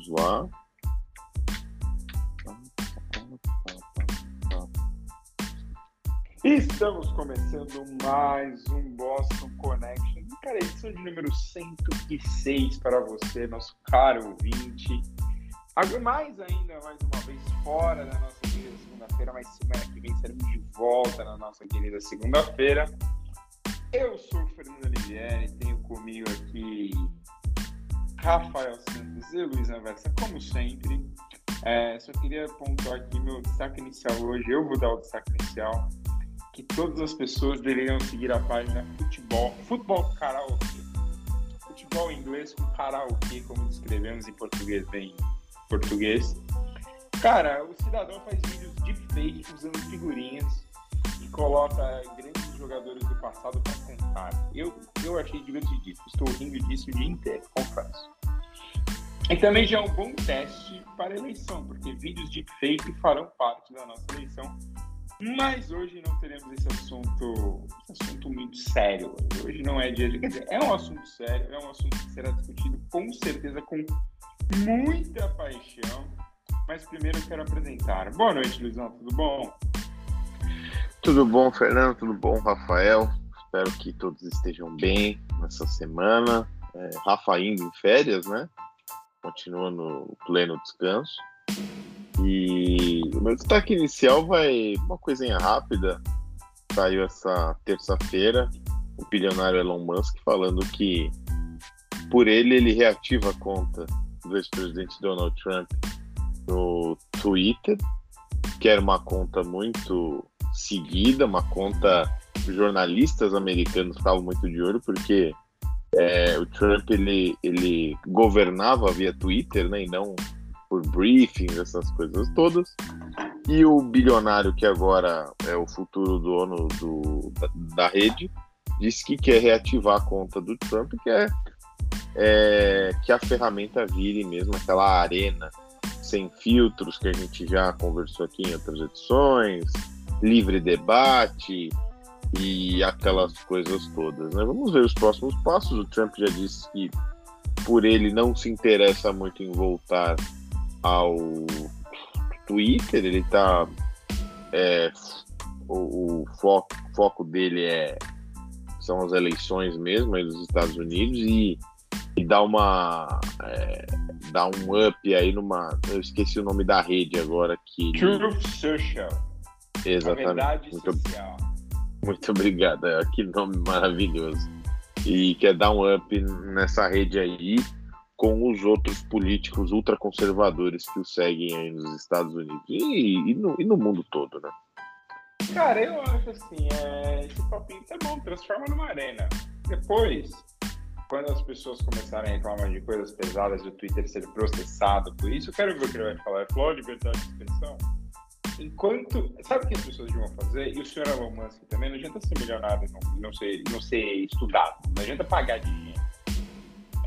Vamos lá. Estamos começando mais um Boston Connection. Cara, edição de número 106 para você, nosso caro ouvinte. Mais ainda, mais uma vez, fora da nossa querida segunda-feira, mas semana que vem seremos de volta na nossa querida segunda-feira. Eu sou o Fernando Olivieri, tenho comigo aqui Rafael Santos e Luiz Anversa, como sempre. É, só queria pontuar aqui meu destaque inicial hoje. Eu vou dar o destaque inicial que todas as pessoas deveriam seguir a página Futebol, Futebol Karaokê. Futebol inglês com karaokê, como descrevemos em português bem português. Cara, o cidadão faz vídeos de fake usando figurinhas coloca grandes jogadores do passado para cantar. Eu, eu achei divertidíssimo. Estou rindo disso o dia inteiro, confesso. E também já é um bom teste para a eleição, porque vídeos de fake farão parte da nossa eleição mas hoje não teremos esse assunto, esse assunto muito sério. Hoje não é dia de. Quer dizer, é um assunto sério, é um assunto que será discutido com certeza com muita paixão. Mas primeiro eu quero apresentar. Boa noite, Luizão, tudo bom? Tudo bom, Fernando? Tudo bom, Rafael? Espero que todos estejam bem nessa semana. É, Rafa indo em férias, né? Continua no pleno descanso. E o meu destaque inicial vai uma coisinha rápida. Saiu essa terça-feira o bilionário Elon Musk falando que por ele ele reativa a conta do ex-presidente Donald Trump no Twitter, que era uma conta muito seguida, uma conta jornalistas americanos ficavam muito de olho, porque é, o Trump ele, ele governava via Twitter, né, e não por briefings, essas coisas todas. E o bilionário, que agora é o futuro dono do, da, da rede, disse que quer reativar a conta do Trump, que é, é que a ferramenta vire mesmo aquela arena sem filtros que a gente já conversou aqui em outras edições, livre debate e aquelas coisas todas. Né? Vamos ver os próximos passos. O Trump já disse que por ele não se interessa muito em voltar ao Twitter, ele tá. É, o, o foco, foco dele é são as eleições mesmo aí dos Estados Unidos e, e dá uma é, dá um up aí numa eu esqueci o nome da rede agora que Truth Social exatamente muito, social. muito obrigado é, que nome maravilhoso e quer dar um up nessa rede aí com os outros políticos ultraconservadores que o seguem aí nos Estados Unidos e, e, no, e no mundo todo, né? Cara, eu acho assim, é, esse papinho tá bom, transforma numa arena. Depois, quando as pessoas começarem a reclamar de coisas pesadas do Twitter ser processado por isso, eu quero ver o que ele vai falar. Ele falou liberdade de expressão. Enquanto. Sabe o que as pessoas deviam fazer? E o senhor Elon Musk também não adianta ser milionário, não, não, ser, não ser estudado, não adianta pagar dinheiro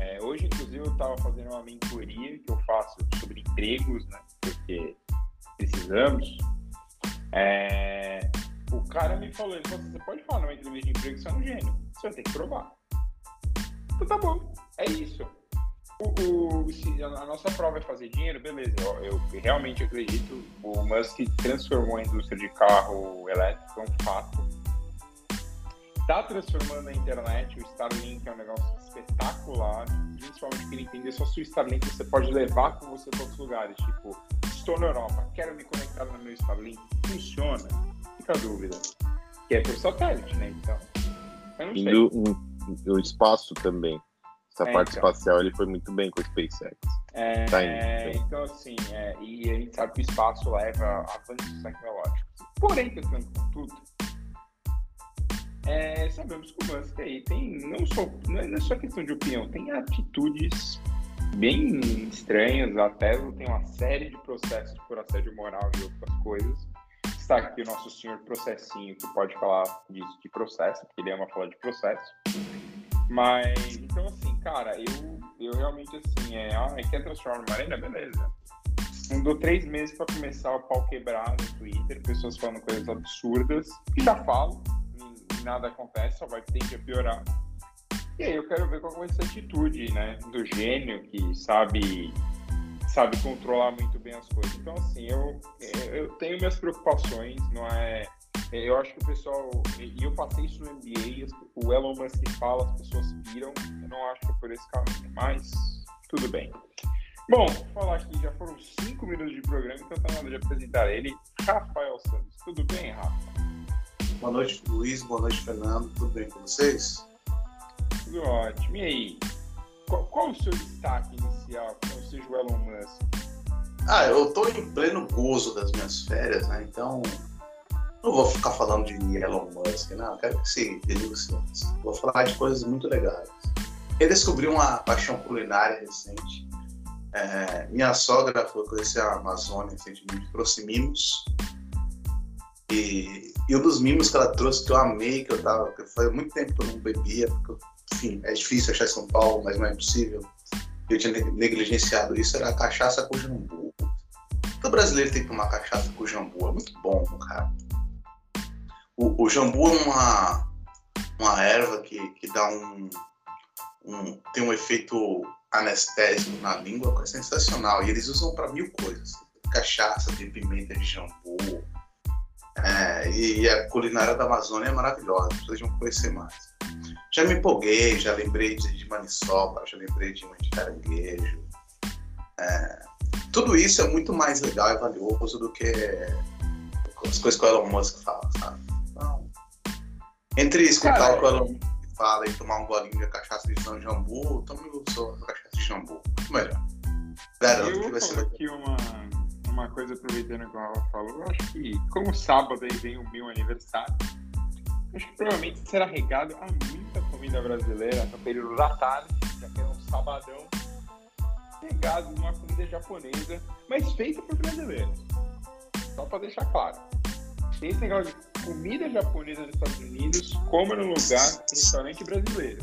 é, hoje, inclusive, eu estava fazendo uma mentoria que eu faço sobre empregos, né? Porque precisamos. É, o cara me falou, ele falou assim, você pode falar numa entrevista de emprego que você é um gênio. Você vai ter que provar. Então tá bom, é isso. O, o, a nossa prova é fazer dinheiro, beleza. Eu, eu, realmente acredito. O Musk transformou a indústria de carro elétrico, é um fato está transformando a internet. O Starlink é um negócio espetacular, principalmente para entender só se o Starlink você pode levar com você para outros lugares. Tipo, estou na Europa, quero me conectar no meu Starlink. Funciona? Fica a dúvida. Que é por satélite, né? Então, eu não sei. E o, o espaço também. Essa é, parte então. espacial ele foi muito bem com o SpaceX. É, tá indo, então. então, assim, é, e a gente sabe que o espaço leva avanços tecnológicos. Porém, tentando tudo, é, sabemos que o Musk aí tem não só não é só questão de opinião, tem atitudes bem estranhas. A Tesla tem uma série de processos por assédio moral e outras coisas. Está aqui o nosso senhor processinho que pode falar disso de processo, porque ele ama falar de processo. Mas então assim, cara, eu, eu realmente assim, é, ah, quer transformar numa arena? Beleza. Não dou três meses para começar o pau quebrar no Twitter, pessoas falando coisas absurdas, que já falo, nada acontece, só vai tender a piorar. E aí eu quero ver qual vai ser a atitude, né, do gênio que sabe sabe controlar muito bem as coisas. Então, assim, eu, eu tenho minhas preocupações, não é. Eu acho que o pessoal. E eu passei isso no NBA, o Elon Musk fala, as pessoas piram. Eu não acho que é por esse caminho, mas tudo bem. Bom, vou falar aqui, já foram cinco minutos de programa, então tá na hora de apresentar ele, Rafael Santos. Tudo bem, Rafa? Boa noite, Luiz. Boa noite, Fernando. Tudo bem com vocês? Tudo ótimo. E aí? Qual, qual o seu destaque inicial, não seja o Elon Musk? Ah, eu tô em pleno gozo das minhas férias, né? Então, não vou ficar falando de Elon Musk, não. Quero que se desligue o Vou falar de coisas muito legais. Eu descobri uma paixão culinária recente. É, minha sogra foi conhecer a Amazônia recentemente, trouxe mimos. E, e um dos mimos que ela trouxe que eu amei, que eu tava. Que foi muito tempo que eu não bebia, porque, enfim, é difícil achar em São Paulo, mas não é impossível. Eu tinha negligenciado isso, era a cachaça com jambu. Todo brasileiro tem que tomar cachaça com jambu, é muito bom, cara. O, o jambu é uma, uma erva que, que dá um, um, tem um efeito anestésico na língua que é sensacional. E eles usam para mil coisas. Cachaça, de pimenta de jambu. É, e, a culinária da Amazônia é maravilhosa. Vocês vão conhecer mais. Já me empolguei, já lembrei de, de maniçoba, já lembrei de, de caranguejo. É, tudo isso é muito mais legal e valioso do que as coisas que o Elon Musk fala, sabe? Entre escutar Cara, o que o fala e tomar um golinho de cachaça de São Jambu, tome o seu cachaça de Jambu. Muito melhor. Garanto que vai ser aqui uma, uma coisa aproveitando que o Rafa falou. Eu acho que, como sábado aí vem o meu aniversário, acho que provavelmente será regado a muita comida brasileira no período da tarde, já que é um sabadão, regado uma comida japonesa, mas feita por brasileiros. Só para deixar claro. Esse negócio de comida japonesa nos Estados Unidos, coma no lugar em restaurante brasileiro.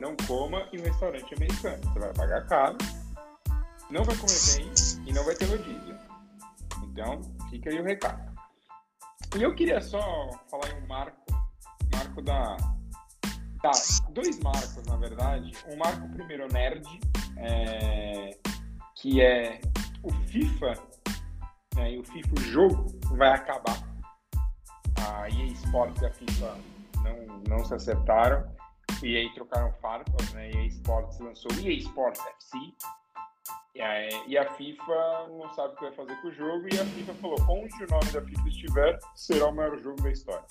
Não coma em um restaurante americano. Você vai pagar caro, não vai comer bem e não vai ter rodízio. Então, fica aí o recado. E eu queria só falar em um marco, marco da, Tá, dois marcos, na verdade. Um marco primeiro nerd, é, que é o FIFA, né, e o FIFA o jogo vai acabar a EA Sports e a FIFA não, não se acertaram e aí trocaram farpas, né? EA Sports lançou EA Sports FC e a, e a FIFA não sabe o que vai fazer com o jogo e a FIFA falou, onde o nome da FIFA estiver, será o maior jogo da história.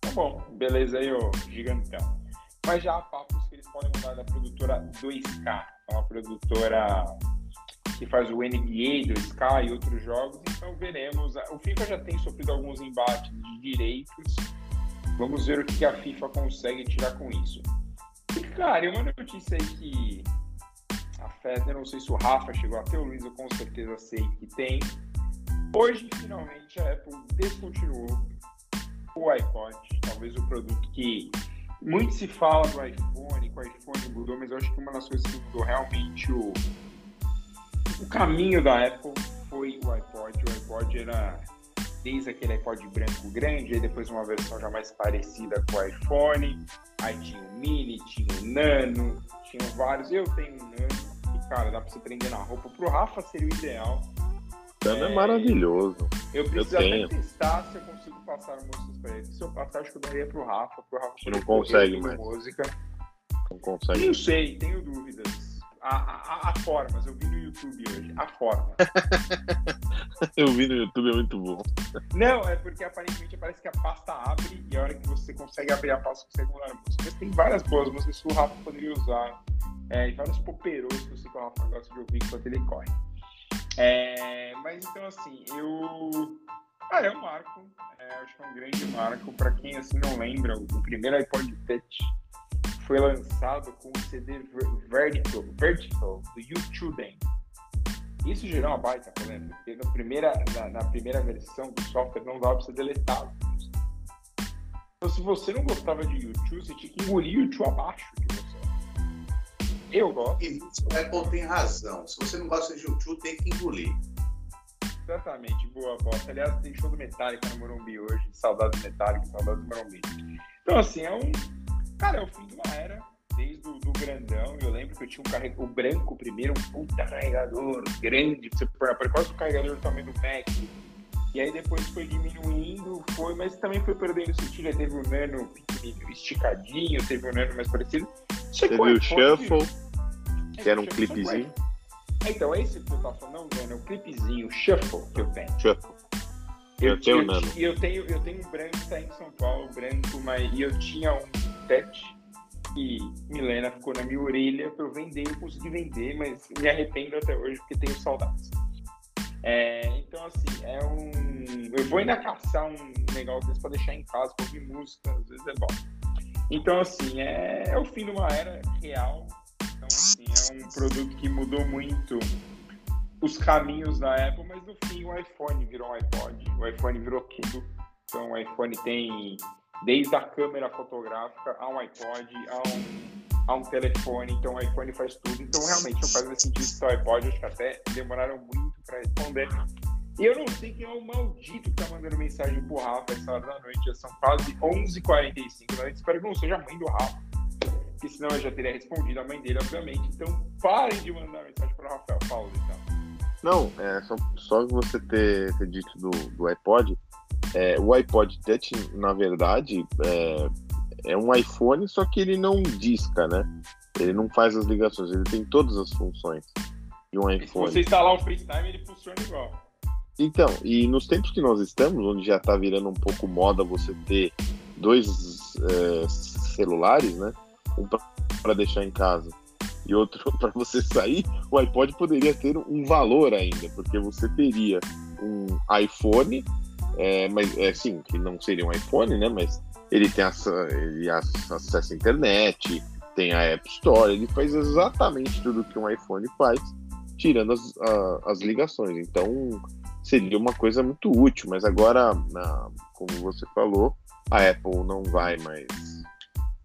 Tá bom, beleza aí, ô gigantão. Mas já há papos que eles podem mudar da produtora 2K, é uma produtora que faz o NBA do Sky e outros jogos, então veremos. O FIFA já tem sofrido alguns embates de direitos. Vamos ver o que a FIFA consegue tirar com isso. E, cara, uma notícia aí que afeta, eu não sei se o Rafa chegou a ter, o Luiz eu com certeza sei que tem. Hoje, finalmente, a Apple descontinuou o iPod, talvez o produto que muito se fala do iPhone, que o iPhone mudou, mas eu acho que uma das coisas que mudou realmente o, o caminho da Apple foi o iPod. O iPod era desde aquele iPod branco grande, aí depois uma versão já mais parecida com o iPhone. Aí tinha o Mini, tinha o Nano, tinha vários. Eu tenho um Nano, e cara, dá pra você prender na roupa. Pro Rafa seria o ideal. Nano é, é maravilhoso. Eu preciso eu até testar se eu consigo passar músicas pra ele. Se eu passar, acho que eu daria pro Rafa. Pro Rafa não consegue mais. Música. Não consegue. Não sei, tenho dúvidas a, a, a formas. Eu vi no YouTube hoje. A forma. eu vi no YouTube, é muito bom. Não, é porque aparentemente parece que a pasta abre e a hora que você consegue abrir a pasta, você consegue mudar a música. Mas tem várias boas músicas que o Rafa poderia usar. É, e vários poperos que eu sei que o Rafa gosta de ouvir enquanto ele corre. É, mas então, assim, eu. Ah, é um marco. É, acho que é um grande marco. Para quem assim não lembra, o primeiro iPod Touch foi lançado com o CD Vertical, Vertical do YouTube. Isso gerou uma baita polêmica, porque na primeira, na, na, primeira versão do software não dava para você deletar. Então, se você não gostava de YouTube, você tinha que engolir o YouTube abaixo de você. Eu gosto. E o Apple tem razão. Se você não gosta de YouTube, tem que engolir. Exatamente, boa bosta. Aliás, tem show do Metallica no Morumbi hoje. Saudades do Metallica, saudades do Morumbi. Então, assim, é um Cara, é o fim de uma era, desde o do grandão. Eu lembro que eu tinha um carregador, o branco primeiro, um puta carregador grande, você pôr quase o carregador do tamanho do Mac. E aí depois foi diminuindo, foi, mas também foi perdendo sentido. Aí teve o nano pequenininho, esticadinho, teve o nano mais parecido. Teve o Shuffle, que era um clipezinho. Então, é esse que eu tava falando, não, é o clipezinho, o Shuffle que eu tenho. Shuffle. Eu, Eu tenho eu, um nano. eu tenho, eu tenho um branco que tá em São Paulo, branco, mas e eu tinha um touch e Milena ficou na minha orelha pra eu vender, eu consegui vender, mas me arrependo até hoje porque tenho saudades. É, então, assim, é um. Eu vou ainda caçar um negócio desse pra deixar em casa, pra ouvir música, às vezes é bom. Então, assim, é, é o fim de uma era real. Então, assim, é um produto que mudou muito os caminhos da Apple, mas no fim o iPhone virou um iPod, o iPhone virou tudo. Então o iPhone tem desde a câmera fotográfica a um iPod, a um, a um telefone, então o iPhone faz tudo. Então realmente não faz sentido citar o iPod, acho que até demoraram muito para responder. E eu não sei quem é o maldito que tá mandando mensagem pro Rafa essa hora da noite, já são quase 11h45 da noite. Espero que não seja a mãe do Rafa, porque senão eu já teria respondido a mãe dele, obviamente. Então parem de mandar mensagem pro Rafael Paulo, então. Não, é só, só você ter, ter dito do, do iPod. É, o iPod Touch, na verdade, é, é um iPhone, só que ele não disca, né? Ele não faz as ligações, ele tem todas as funções de um E se iPhone. você instalar o FaceTime, ele funciona igual. Então, e nos tempos que nós estamos, onde já tá virando um pouco moda você ter dois é, celulares, né? Um para deixar em casa e outro para você sair, o iPod poderia ter um valor ainda, porque você teria um iPhone, é, mas é sim, que não seria um iPhone, né? Mas ele tem essa, ele ac- acessa a internet, tem a App Store, ele faz exatamente tudo que um iPhone faz, tirando as, a- as ligações. Então seria uma coisa muito útil, mas agora, na- como você falou, a Apple não vai mais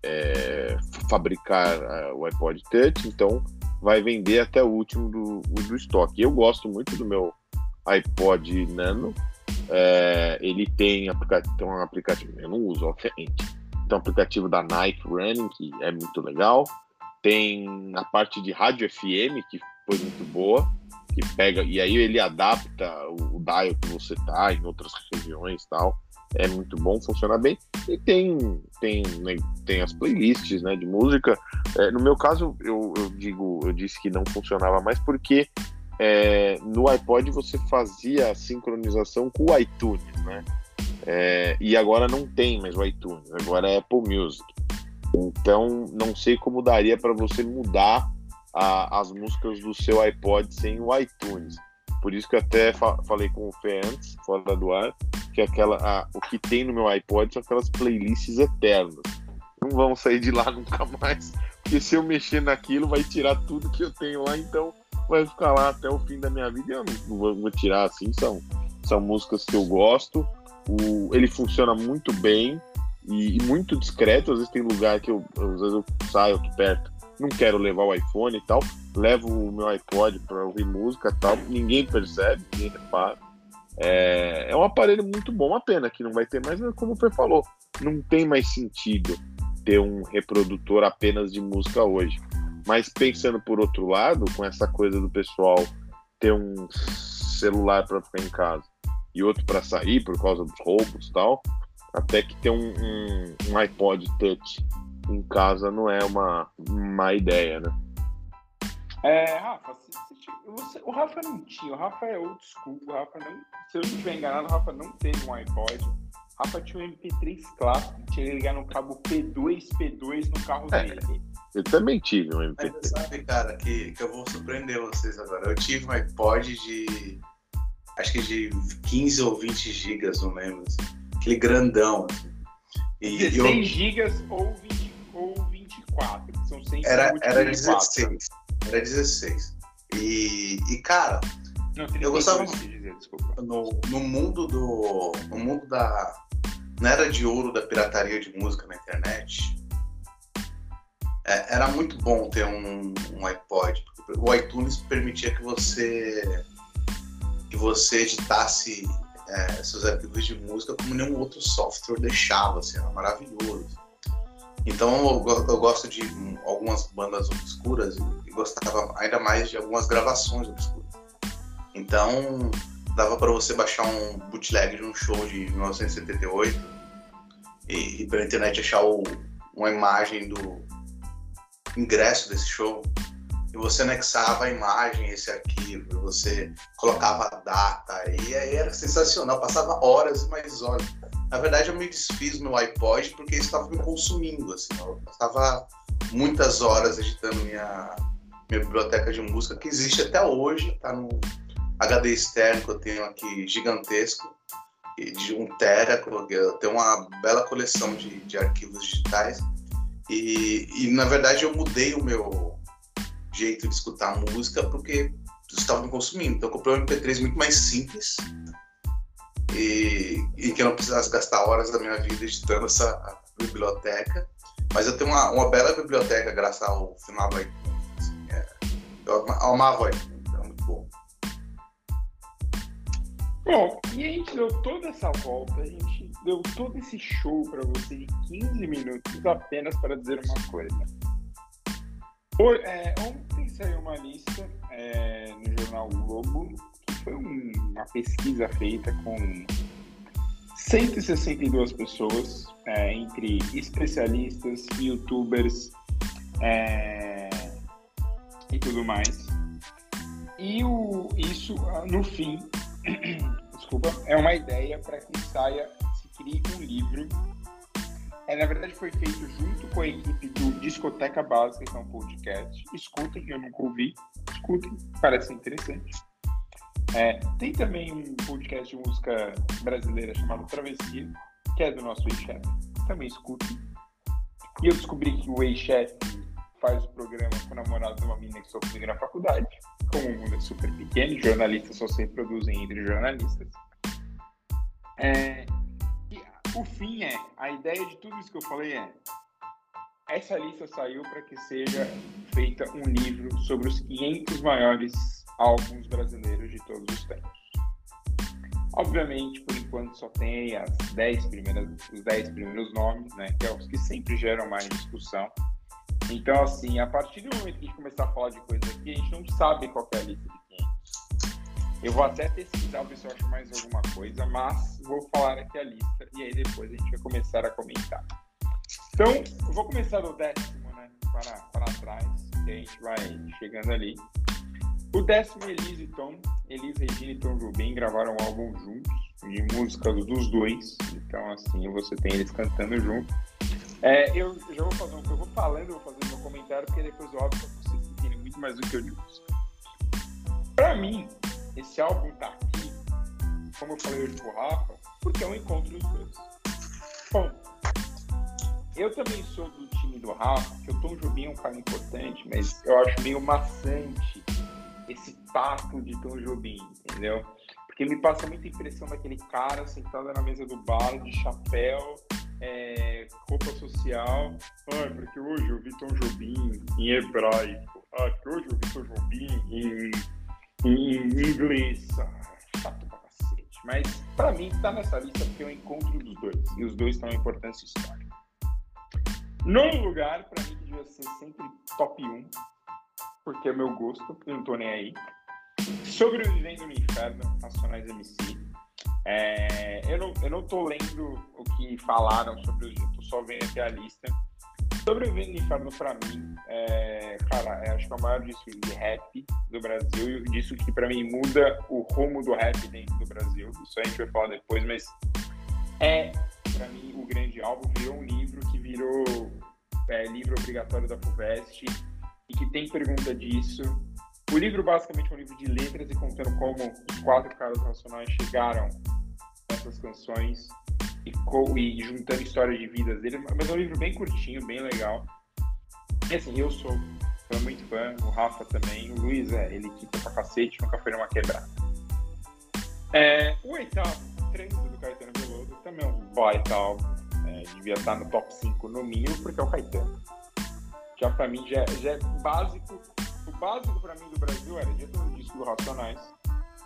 é, fabricar ah, o iPod Touch, então vai vender até o último do, do estoque. Eu gosto muito do meu iPod Nano. É, ele tem, aplica tem um aplicativo, eu não uso, obviamente. Tem um aplicativo da Nike Running, que é muito legal. Tem a parte de rádio FM, que foi muito boa, que pega, e aí ele adapta o, o dial que você tá em outras regiões e tal. É muito bom, funciona bem. E tem, tem, né, tem as playlists né, de música. É, no meu caso, eu, eu digo, eu disse que não funcionava mais porque é, no iPod você fazia a sincronização com o iTunes, né? É, e agora não tem mais o iTunes, agora é Apple Music. Então não sei como daria para você mudar a- as músicas do seu iPod sem o iTunes. Por isso que até fa- falei com o Fê antes, fora do ar, que aquela, a- o que tem no meu iPod são aquelas playlists eternas. Não vão sair de lá nunca mais, porque se eu mexer naquilo vai tirar tudo que eu tenho lá, então vai ficar lá até o fim da minha vida. Eu não vou, vou tirar assim, são, são músicas que eu gosto. O, ele funciona muito bem e, e muito discreto. Às vezes tem lugar que eu, às vezes eu saio aqui perto, não quero levar o iPhone e tal, levo o meu iPod para ouvir música e tal, ninguém percebe, ninguém repara. É, é um aparelho muito bom, uma pena que não vai ter mais, mas como o Fê falou, não tem mais sentido ter um reprodutor apenas de música hoje. Mas pensando por outro lado, com essa coisa do pessoal ter um celular para ficar em casa e outro para sair por causa dos roubos e tal, até que ter um, um, um iPod Touch em casa não é uma má ideia, né? É, Rafa, se- se você- o Rafa não tinha, o Rafa é old school, o Rafa não, se eu não estiver enganado, o Rafa não teve um iPod. O Rafa tinha um MP3 clássico, tinha que ligar no cabo P2, P2 no carro É. dele. Eu também tive um Mas MP3. você sabe, cara, que, que eu vou surpreender vocês agora. Eu tive um iPod de. Acho que de 15 ou 20 gigas, não lembro. assim. Aquele grandão. Assim. E 16 eu, gigas ou, 20, ou 24, que são 100 era, era 24. 16. Era 16. E, e cara, Não, 32, Eu gostava- dizer, desculpa. no, no mundo do. No mundo da. Na era de ouro da pirataria de música na internet. é, era muito bom ter um, um iPod. O iTunes permitia que você. que você editasse é, seus arquivos de música como nenhum outro software deixava, assim, era maravilhoso. Então eu, eu, gosto de algumas bandas obscuras e gostava ainda mais de algumas gravações obscuras. Então dava para você baixar um bootleg de um show de 1978 e, e pela internet achar o, uma imagem do ingresso desse show e você anexava a imagem, esse arquivo, você colocava a data, e aí era sensacional, passava horas e mais horas. Na verdade, eu me desfiz no iPod porque estava me consumindo, assim, eu passava muitas horas editando minha, minha biblioteca de música, que existe até hoje, tá no HD externo que eu tenho aqui, gigantesco, de um tera, eu tenho uma bela coleção de, de arquivos digitais, e, e na verdade eu mudei o meu jeito de escutar música porque estava me consumindo. Então eu comprei um MP3 muito mais simples e, e que eu não precisasse gastar horas da minha vida editando essa biblioteca. Mas eu tenho uma, uma bela biblioteca graças ao final do iTunes. Assim, é, eu amava o iTunes, é muito bom. Bom, e a gente deu toda essa volta, a gente deu todo esse show para você de 15 minutos apenas para dizer uma coisa. Por, é, ontem saiu uma lista é, no jornal Globo, foi um, uma pesquisa feita com 162 pessoas, é, entre especialistas, youtubers é, e tudo mais. E o, isso, no fim, desculpa, é uma ideia para que saia, se crie um livro é, na verdade, foi feito junto com a equipe do Discoteca Básica, que é um podcast. Escutem, eu nunca ouvi. Escutem, parece interessante. É, tem também um podcast de música brasileira chamado Travessia, que é do nosso ex-chefe. Também escutem. E eu descobri que o ex-chefe faz o programa com o namorado de uma menina que comigo na faculdade. Como o mundo é super pequeno, jornalistas só se reproduzem entre jornalistas. É, o fim é, a ideia de tudo isso que eu falei é, essa lista saiu para que seja feita um livro sobre os 500 maiores álbuns brasileiros de todos os tempos. Obviamente, por enquanto só tem as 10 primeiras, os 10 primeiros nomes, né, que é os que sempre geram mais discussão. Então, assim, a partir do momento que a gente começar a falar de coisas aqui, a gente não sabe qual é a lista de eu vou até pesquisar ver se eu acho mais alguma coisa, mas vou falar aqui a lista e aí depois a gente vai começar a comentar. Então, eu vou começar do décimo, né? Para, para trás, que a gente vai chegando ali. O décimo, Elise e Tom. Elise, Regina e Tom Jobim gravaram um álbum juntos, de músicas dos dois. Então, assim, você tem eles cantando junto. É, eu já vou fazer um. Eu vou falando, eu vou fazer meu comentário, porque depois, óbvio, vocês entendem muito mais do que eu digo. Para mim, esse álbum tá aqui, como eu falei hoje pro Rafa, porque é um encontro dos dois. Bom, eu também sou do time do Rafa, que o Tom Jobim é um cara importante, mas eu acho meio maçante esse tato de Tom Jobim, entendeu? Porque me passa muita impressão daquele cara sentado na mesa do bar, de chapéu, é, roupa social. Ah, porque hoje eu vi Tom Jobim em hebraico. Ah, porque hoje eu vi Tom Jobim em em inglês. Chato pra cacete. Mas pra mim tá nessa lista porque é o encontro dos dois. E os dois têm uma importância histórica. Num lugar, pra mim, devia ser sempre top 1, porque é meu gosto, eu não tô nem aí. Sobrevivendo no Inferno, Racionais MC. É, eu, não, eu não tô lendo o que falaram sobre os. Eu tô só vendo aqui a lista. Sobrevivendo no Inferno, pra mim, é, cara, é, acho que é o maior disco de rap do Brasil e disco que, pra mim, muda o rumo do rap dentro do Brasil. Isso a gente vai falar depois, mas é, pra mim, o grande álbum virou um livro que virou é, livro obrigatório da FUVEST e que tem pergunta disso. O livro, basicamente, é um livro de letras e contando como os quatro caras nacionais chegaram nessas canções e, e juntando histórias de vidas dele, mas é um livro bem curtinho, bem legal. E assim, eu sou fã, muito fã, o Rafa também, o Luiz, é, ele quita pra cacete, nunca foi numa quebrada. É, o oitavo, Trânsito do Caetano Veloso, também é um baita álbum, é, devia estar no top 5 no mínimo, porque é o Caetano. Já pra mim, já, já é básico, o básico pra mim do Brasil era já ter um disco do Racionais,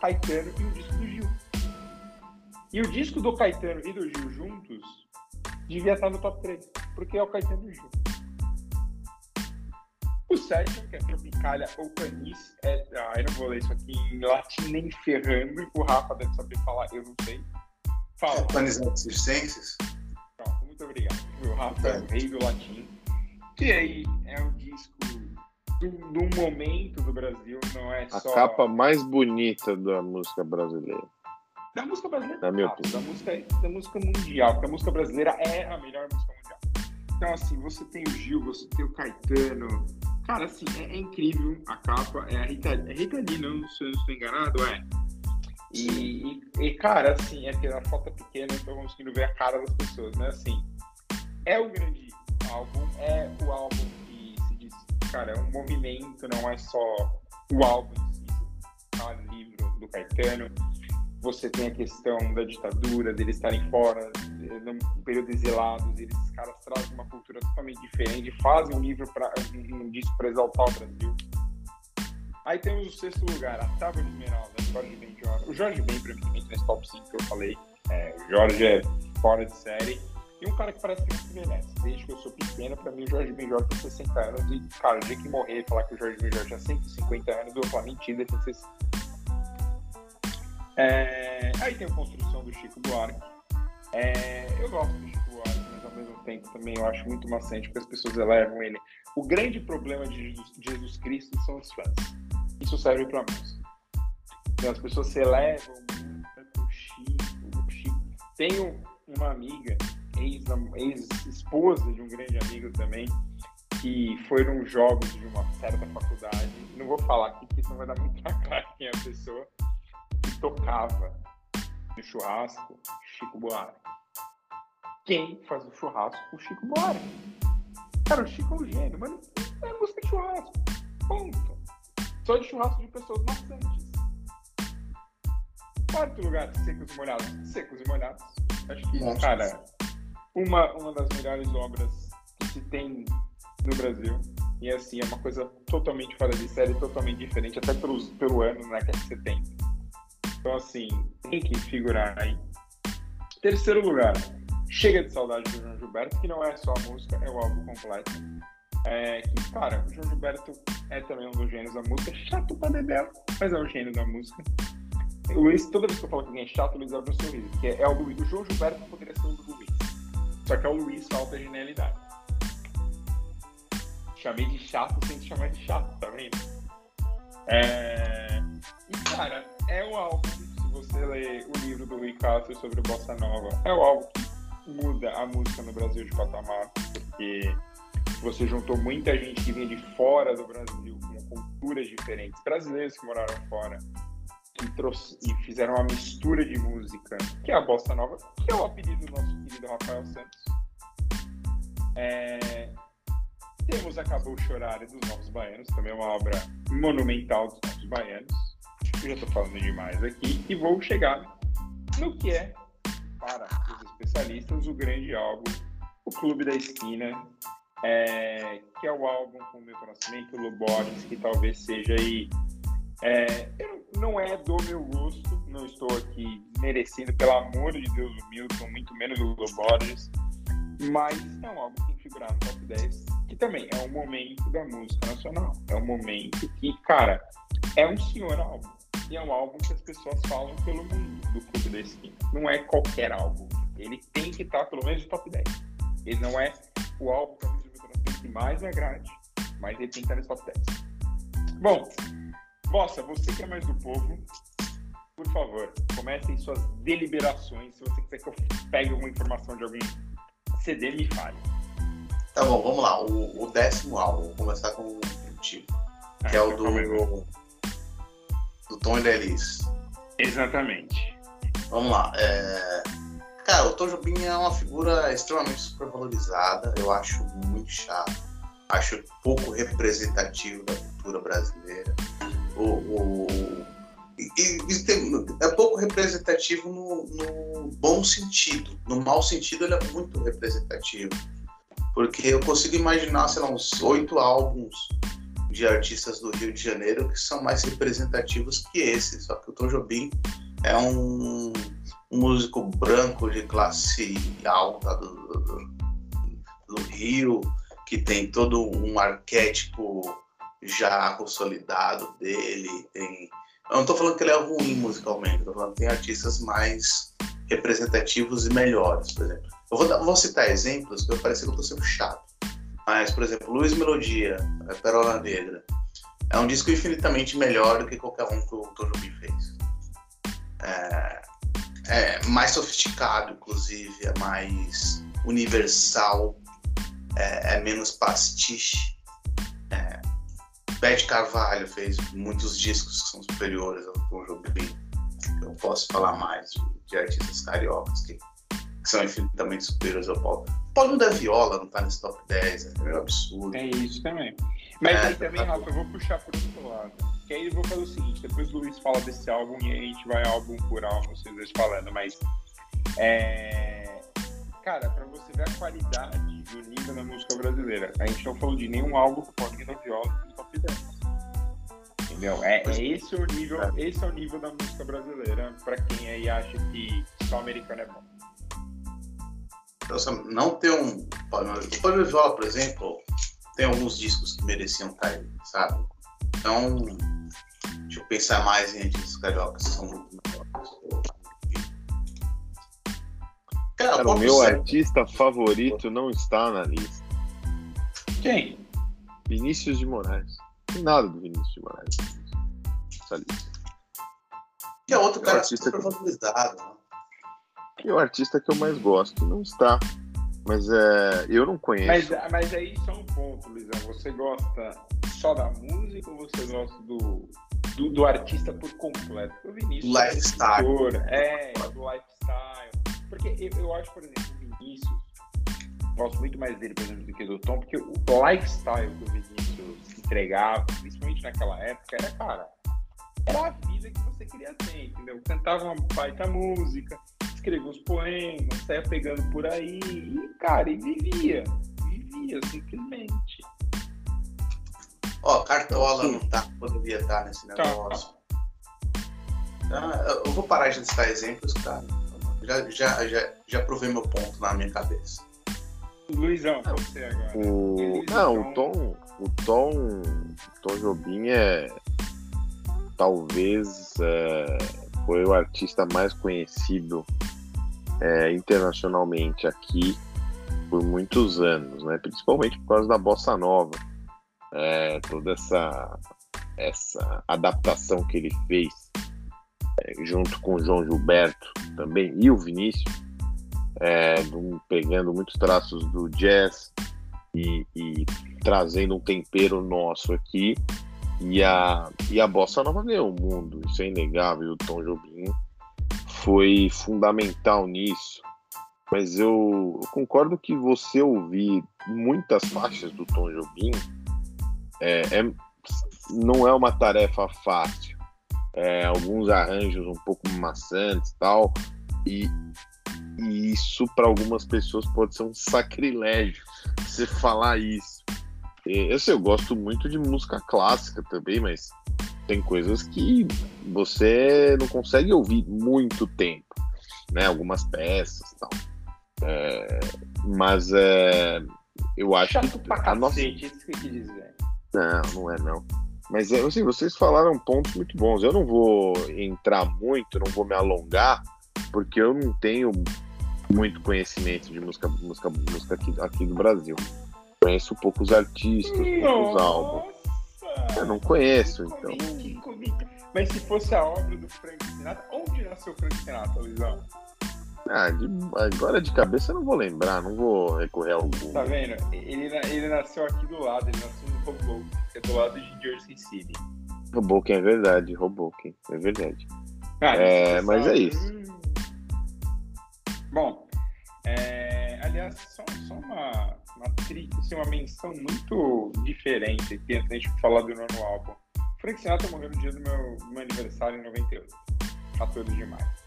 Caetano e um disco do Gil. E o disco do Caetano e do Gil juntos devia estar no top 3. porque é o Caetano Gil. O sétimo, que é Tropicalia ou Canis, é. Ah, eu não vou ler isso aqui em latim nem ferrando. O Rafa deve saber falar, eu não sei. Fala. Canis? Pronto, muito obrigado. O Rafa é o rei do latim. E aí, é um disco do, do momento do Brasil, não é A só. capa mais bonita da música brasileira. Da música brasileira, Na minha não, opinião. da música, da música mundial, porque a música brasileira é a melhor música mundial. Então, assim, você tem o Gil, você tem o Caetano. Cara, assim, é, é incrível a capa. É a Rita, é Rita Lee, não, se eu não estou enganado, é. E, e, e, cara, assim, é que a foto é pequena, eu tô conseguindo ver a cara das pessoas, mas assim, é o grande álbum, é o álbum que se diz, cara, é um movimento, não é só o álbum em si, tá livro do Caetano. Você tem a questão da ditadura, deles estarem fora, eh, num período exilados, eles caras trazem uma cultura totalmente diferente, fazem um livro para um, disco para exaltar o Brasil. Aí temos o sexto lugar, a Tábua de Esmeralda, Jorge Ben Jor. O Jorge Ben, pra mim, nesse top 5 que eu falei. É, o Jorge é fora de série. Um cara que parece que não se envelhece. Desde que eu sou pequeno, pra mim o Jorge Ben Jor tem 60 anos. E, cara, o dia que morrer e falar que o Jorge Ben tinha 150 anos, eu vou falar mentira, tem 60. É, aí tem a construção do Chico Buarque. É, eu gosto do Chico Buarque, mas ao mesmo tempo também eu acho muito maçante porque as pessoas elevam ele. O grande problema de Jesus, Cristo são os fãs. Isso serve pra música. Então as pessoas se elevam muito o Chico, o Chico. Tenho uma amiga, ex-esposa de um grande amigo também, que foi num jogos de uma certa faculdade. Não vou falar aqui porque senão vai dar muita cara quem é a pessoa que tocava no churrasco Chico Buarque. Quem faz o churrasco? O Chico Buarque. Cara, o Chico é um gênio, mas não é música de churrasco. Ponto. Só de churrasco de pessoas maçantes. Quarto lugar, secos e molhados. Secos e molhados. Acho que, Nossa. cara, uma, uma das melhores obras que se tem no Brasil. E assim, é uma coisa totalmente fora de série, totalmente diferente, até pelos, pelo ano, né, que é 70. Então, assim, tem que figurar aí. Terceiro lugar, Chega de Saudade do João Gilberto, que não é só a música, é o álbum completo. É, que, cara, o João Gilberto é também um dos gênios da música, chato pra debel, mas é um gênio da música. O Luiz, toda vez que eu falo que alguém é chato, o Luiz abre um sorriso, que é, é o. O João Gilberto poderia ser do Luiz. Só que é o Luiz falta genialidade. Chamei de chato sem te chamar de chato, tá vendo? É... E, cara, é o álbum, se você ler o livro do Rui Castro sobre o Bossa Nova, é o álbum que muda a música no Brasil de patamar, porque você juntou muita gente que vinha de fora do Brasil, com culturas diferentes, brasileiros que moraram fora, trouxe, e fizeram uma mistura de música, que é a Bossa Nova, que é o apelido do nosso querido Rafael Santos. É, temos Acabou Chorar dos Novos Baianos, também é uma obra monumental dos Novos Baianos. Eu já estou falando demais aqui e vou chegar no que é, para os especialistas, o grande álbum, o Clube da Esquina, é, que é o álbum com o Milton Nascimento, o Loborges, que talvez seja aí. É, não é do meu gosto, não estou aqui merecendo, pelo amor de Deus, o Milton, muito menos o Loborges, mas é um álbum que figurar no top 10, que também é um momento da música nacional. É um momento que, cara, é um senhor álbum. E é um álbum que as pessoas falam pelo mundo do Clube da Esquina. Não é qualquer álbum. Ele tem que estar pelo menos no top 10. Ele não é o álbum que mais me agrade, mas ele tem que estar nesse top 10. Bom, Bossa, você que é mais do povo, por favor, comecem suas deliberações. Se você quiser que eu pegue alguma informação de algum CD, me fale. Tá bom, vamos lá. O, o décimo álbum, vou começar com o antigo, que é o do, do Tom e Elis. Exatamente. Vamos lá. é, Cara, o Tom Jobim é uma figura extremamente supervalorizada. Eu acho muito chato. Acho pouco representativo da cultura brasileira. O, o- e- e- tem- é pouco representativo no, no bom sentido. No mau sentido, ele é muito representativo. Porque eu consigo imaginar, sei lá, uns oito álbuns de artistas do Rio de Janeiro que são mais representativos que esse. Só que o Tom Jobim é um, um músico branco de classe alta, do- do- do Rio, que tem todo um arquétipo já consolidado dele. Tem... Eu não estou falando que ele é ruim musicalmente, estou falando que tem artistas mais representativos e melhores, por exemplo. Eu vou, vou citar exemplos que eu parece que eu estou sendo chato. Mas, por exemplo, Luiz Melodia, a Perola Negra, é um disco infinitamente melhor do que qualquer um que o Tom Jobim fez. É, é mais sofisticado, inclusive, é mais universal, é, é menos pastiche. É, Beth Carvalho fez muitos discos que são superiores ao Tom Jobim. Eu posso falar mais de, artistas cariocas que, que, são infinitamente superiores ao Paulo. Paulo da Viola não está nesse top 10, é meio absurdo. É isso também. Mas é, aí também, tá... Rafa, eu vou puxar por outro lado. Que aí eu vou fazer o seguinte, depois o Luiz fala desse álbum e aí a gente vai álbum por álbum, vocês dois falando, mas é... cara, pra você ver a qualidade e o nível da música brasileira, a gente não falou de nenhum álbum que o Paulinho da Viola no top 10. Entendeu? É, é, esse o nível, é. esse é o nível da música brasileira, pra quem aí acha que só americano é bom. Então, não ter um. O Paulinho Viola, por exemplo, tem alguns discos que mereciam estar aí, sabe? Então, deixa eu pensar mais em artistas cariocas que são muito melhores. Cara, Cara o meu ser. artista favorito não está na lista. Quem? Vinícius de Moraes. Não tem nada do Vinícius de Moraes nessa lista. Que é outro cara super valorizado. Né? E o artista que eu mais gosto não está. Mas é, eu não conheço. Mas, mas aí só um ponto, Luizão. Você gosta só da música ou você gosta do, do, do artista por completo? O Vinícius. Lifestyle. É, do lifestyle. Porque eu, eu acho, por exemplo, o Vinícius. Gosto muito mais dele, por exemplo, do que do Tom, porque o lifestyle que o Vinícius entregava, principalmente naquela época, era, cara, era a vida que você queria ter, entendeu? Cantava uma baita música, escrevia os poemas, saia pegando por aí, e, cara, e vivia. Vivia, simplesmente. Ó, oh, Cartola não tá, poderia estar nesse tá. negócio. Tá. eu vou parar de citar exemplos, cara. Já, já, já, já provei meu ponto na minha cabeça. Luizão, você agora. O... Não, o Tom, o Tom, o Tom Jobim é talvez é, foi o artista mais conhecido é, internacionalmente aqui por muitos anos, né? principalmente por causa da bossa nova, é, toda essa, essa adaptação que ele fez junto com o João Gilberto também e o Vinícius, é, pegando muitos traços do jazz e, e trazendo um tempero nosso aqui. E a, e a bossa nova ganhou o mundo, isso é inegável. O Tom Jobim foi fundamental nisso. Mas eu, eu concordo que você ouvir muitas faixas do Tom Jobim é, é não é uma tarefa fácil. É, alguns arranjos um pouco maçantes tal, e, e isso para algumas pessoas pode ser um sacrilégio você falar isso. Eu sei, eu gosto muito de música clássica também, mas tem coisas que você não consegue ouvir muito tempo, né? Algumas peças e tal. É, mas é, eu acho Chato que pra a nossa... isso que eu quis dizer. Não, não é não. Mas é, assim, vocês falaram pontos muito bons. Eu não vou entrar muito, não vou me alongar, porque eu não tenho muito conhecimento de música, música, música aqui, aqui do Brasil. Conheço poucos artistas, poucos álbuns. Eu não conheço, então. Mas se fosse a obra do Frank Sinatra, onde nasceu o Frank Sinatra, Luizão? Ah, de, agora de cabeça eu não vou lembrar, não vou recorrer ao Google. Tá vendo? Ele, ele nasceu aqui do lado, ele nasceu no Hoboken, que é do lado de Jersey City. Hoboken é verdade, Hoboken, é verdade. Ah, é, mas é isso. Hum. Bom, é, aliás, só, só uma, uma, assim, uma menção muito diferente aqui antes da gente falar do nono álbum. Frank Sinatra morreu no dia do meu, do meu aniversário em 98, 14 de maio.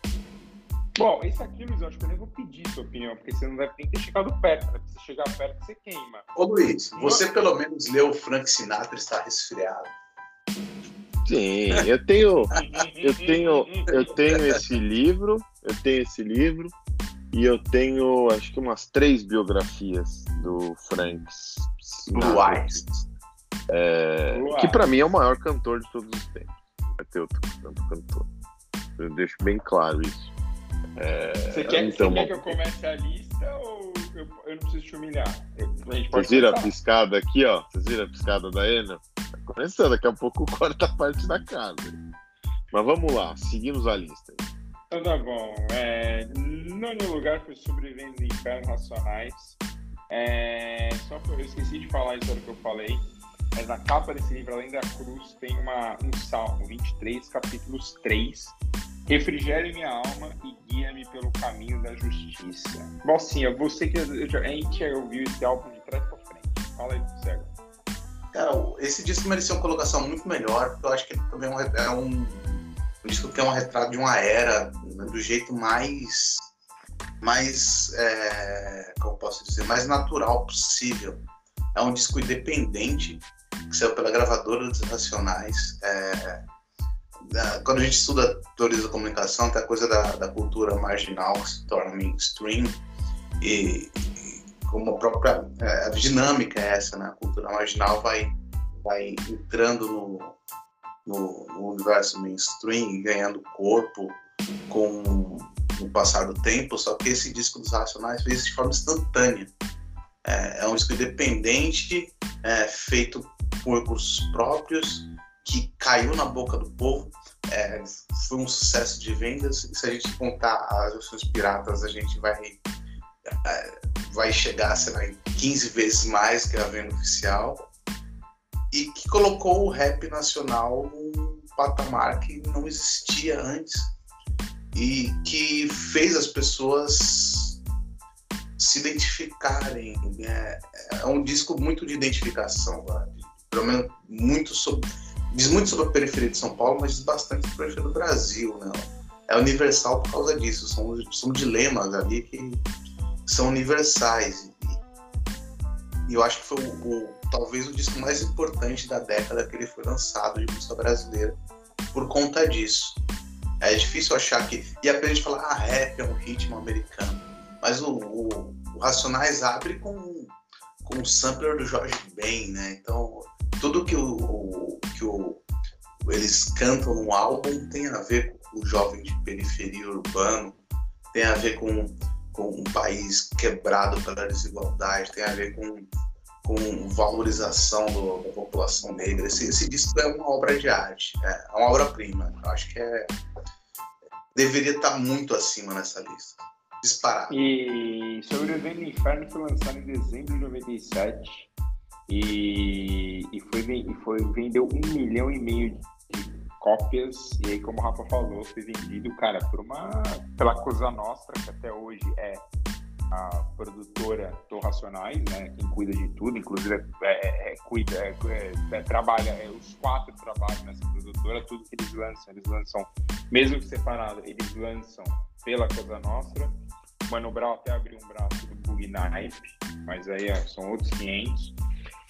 Bom, esse aqui, Luiz, eu acho que eu nem vou pedir sua opinião, porque você não deve nem ter chegado perto, né? Se chegar perto, você queima. Ô Luiz, você pelo menos leu Frank Sinatra e está resfriado. Sim, eu tenho, eu tenho, eu tenho esse livro, eu tenho esse livro, E eu tenho, acho que umas três biografias do Frank White. É, que para mim é o maior cantor de todos os tempos. Vai ter outro cantor. Eu deixo bem claro isso. É, você quer, então, você quer que eu comece a lista ou eu, eu não preciso te humilhar? Vocês viram a piscada aqui, ó? Vocês viram a piscada da Ena? Tá começando, daqui a pouco corta a parte da casa. Mas vamos lá, seguimos a lista. Então tá bom. É, nono lugar foi Sobrevivendo do Inferno Racionais. É, só eu esqueci de falar isso que eu falei, mas na capa desse livro, além da cruz, tem uma, um salmo, 23, capítulos 3. Refrigere minha alma e guia-me pelo caminho da justiça. Mocinha, você que a gente ouviu esse álbum de trás pra frente. Fala aí cego. Cara, esse disco merecia uma colocação muito melhor, porque eu acho que ele também é um, um disco que é um retrato de uma era né, do jeito mais mais, é, como posso dizer, mais natural possível. É um disco independente que saiu pela gravadora dos Racionais. É, quando a gente estuda teoria da comunicação, tem a coisa da, da cultura marginal que se torna mainstream e, e como a própria é, a dinâmica é essa, né? A cultura marginal vai, vai entrando no, no, no universo mainstream e ganhando corpo com no passar do tempo, só que esse disco dos Racionais fez de forma instantânea. É, é um disco independente, é, feito por recursos próprios, que caiu na boca do povo, é, foi um sucesso de vendas. Se a gente contar as versões piratas, a gente vai, é, vai chegar, sei lá, em 15 vezes mais que a venda oficial. E que colocou o rap nacional num patamar que não existia antes e que fez as pessoas se identificarem. É, é um disco muito de identificação, pelo menos muito sobre, diz muito sobre a periferia de São Paulo, mas diz bastante sobre a periferia do Brasil, né? É universal por causa disso. São, são dilemas ali que são universais. E, e eu acho que foi o, o, talvez o disco mais importante da década que ele foi lançado de música brasileira por conta disso. É difícil achar que. E a gente fala, ah, rap é um ritmo americano. Mas o, o, o Racionais abre com, com o sampler do Jorge Ben, né? Então, tudo que, o, o, que o, eles cantam no álbum tem a ver com o jovem de periferia urbano, tem a ver com, com um país quebrado pela desigualdade, tem a ver com, com valorização do, da população negra. Esse, esse disco é uma obra de arte, é uma obra-prima. Eu acho que é, deveria estar muito acima nessa lista. Disparado. E Sobrevivendo no Inferno foi lançado em dezembro de 97 e, e, foi, foi, vendeu um milhão e meio de cópias. E aí, como o Rafa falou, foi vendido, cara, por uma, pela Cosa Nostra, que até hoje é a produtora do Racionais, né, quem cuida de tudo, inclusive é, é, é cuida, é, é, é trabalha, os quatro trabalham nessa produtora, tudo que eles lançam, eles lançam, mesmo separado, eles lançam pela Cosa Nostra. Mano Brown até abriu um braço do Bug Knife, mas aí são outros 500.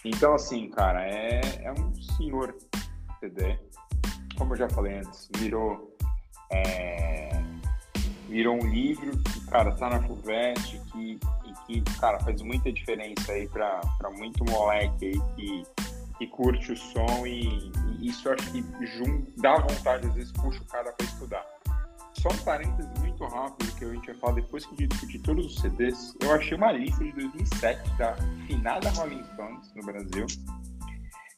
Então, assim, cara, é, é um senhor CD. Como eu já falei antes, virou é, virou um livro que, cara, tá na FUVEST, que, e que, cara, faz muita diferença aí pra, pra muito moleque aí que, que curte o som e, e isso acho que jun, dá vontade, às vezes puxa o cara pra estudar. Só um parênteses muito rápido que a gente vai falar depois que eu discutir todos os CDs. Eu achei uma lista de 2007 da finada Rolling Stones no Brasil,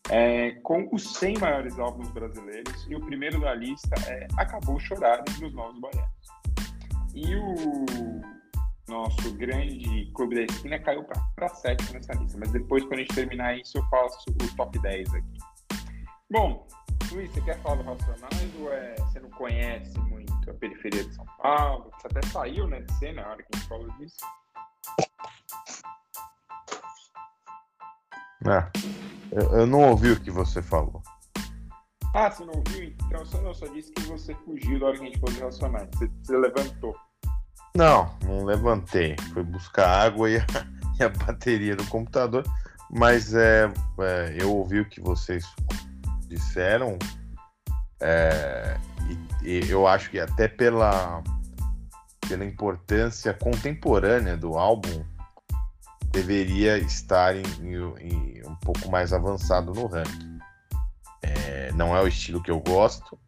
é, com os 100 maiores álbuns brasileiros, e o primeiro da lista é Acabou Chorar dos Novos Baianos. E o nosso grande clube da esquina caiu para 7 nessa lista. Mas depois, quando a gente terminar isso, eu faço o top 10 aqui. Bom, Luiz, você quer falar do Racionais ou é, você não conhece muito periferia de São Paulo? Você até saiu né, de cena na hora que a gente falou disso. É, eu, eu não ouvi o que você falou. Ah, você não ouviu? Então, só, não, só disse que você fugiu da hora que a gente foi relacionar. Você, você levantou. Não, não levantei. Fui buscar água e a, e a bateria do computador. Mas é, é, eu ouvi o que vocês disseram. É, e, e, eu acho que até pela, pela importância contemporânea do álbum, deveria estar em, em, em um pouco mais avançado no ranking. É, não é o estilo que eu gosto,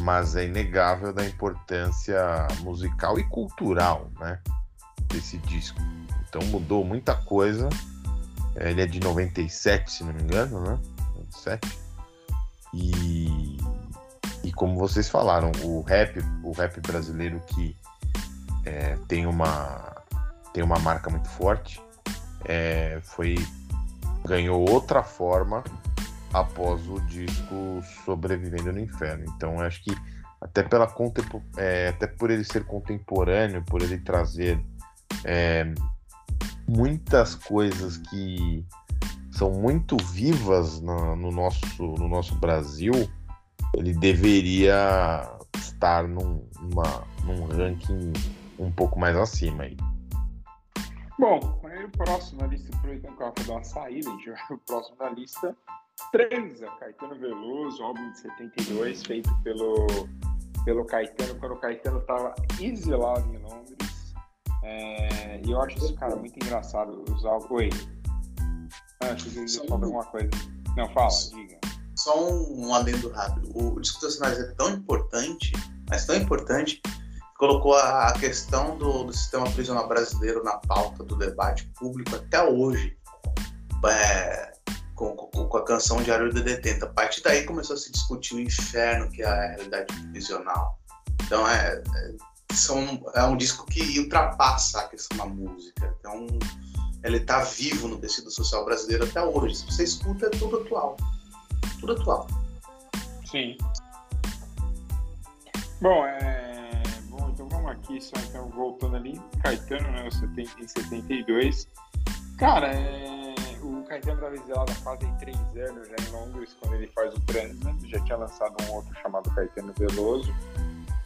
mas é inegável da importância musical e cultural, né, desse disco. Então mudou muita coisa. É, ele é de 97, se não me engano, né? 97. E, e como vocês falaram, o rap, o rap brasileiro que é, tem uma tem uma marca muito forte, é, foi ganhou outra forma após o disco Sobrevivendo no Inferno. Então acho que até pela é, até por ele ser contemporâneo, por ele trazer é, muitas coisas que são muito vivas no, no, nosso, no nosso Brasil, ele deveria estar num, numa, num ranking um pouco mais acima aí. Bom, aí o próximo na lista, aproveitando que eu vou dar uma saída, a gente vai o próximo na lista. Transa, Caetano Veloso, álbum de 72, feito pelo, pelo Caetano, quando o Caetano estava exilado em Londres. É, e eu acho isso, cara, muito engraçado. Os álbuns. Oi. Ah, achei que ia falar alguma coisa. Não, fala, diga. Só um adendo rápido. O disco nacionais é tão importante, mas tão importante, colocou a, questão do, do, sistema prisional brasileiro na pauta do debate público até hoje, é, com, com, com, a canção Diário do Detento. A partir daí começou a se discutir o inferno que é a realidade prisional. Então é, é, são, é um disco que ultrapassa a questão da música. Então ele está vivo no tecido social brasileiro até hoje. Se você escuta, é tudo atual. Atual. Sim. Bom, é aqui, só então voltando ali, Caetano, né, em 72. Cara, é... o Caetano exilado há quase três anos já em Londres, quando ele faz o Transa, já tinha lançado um outro chamado Caetano Veloso.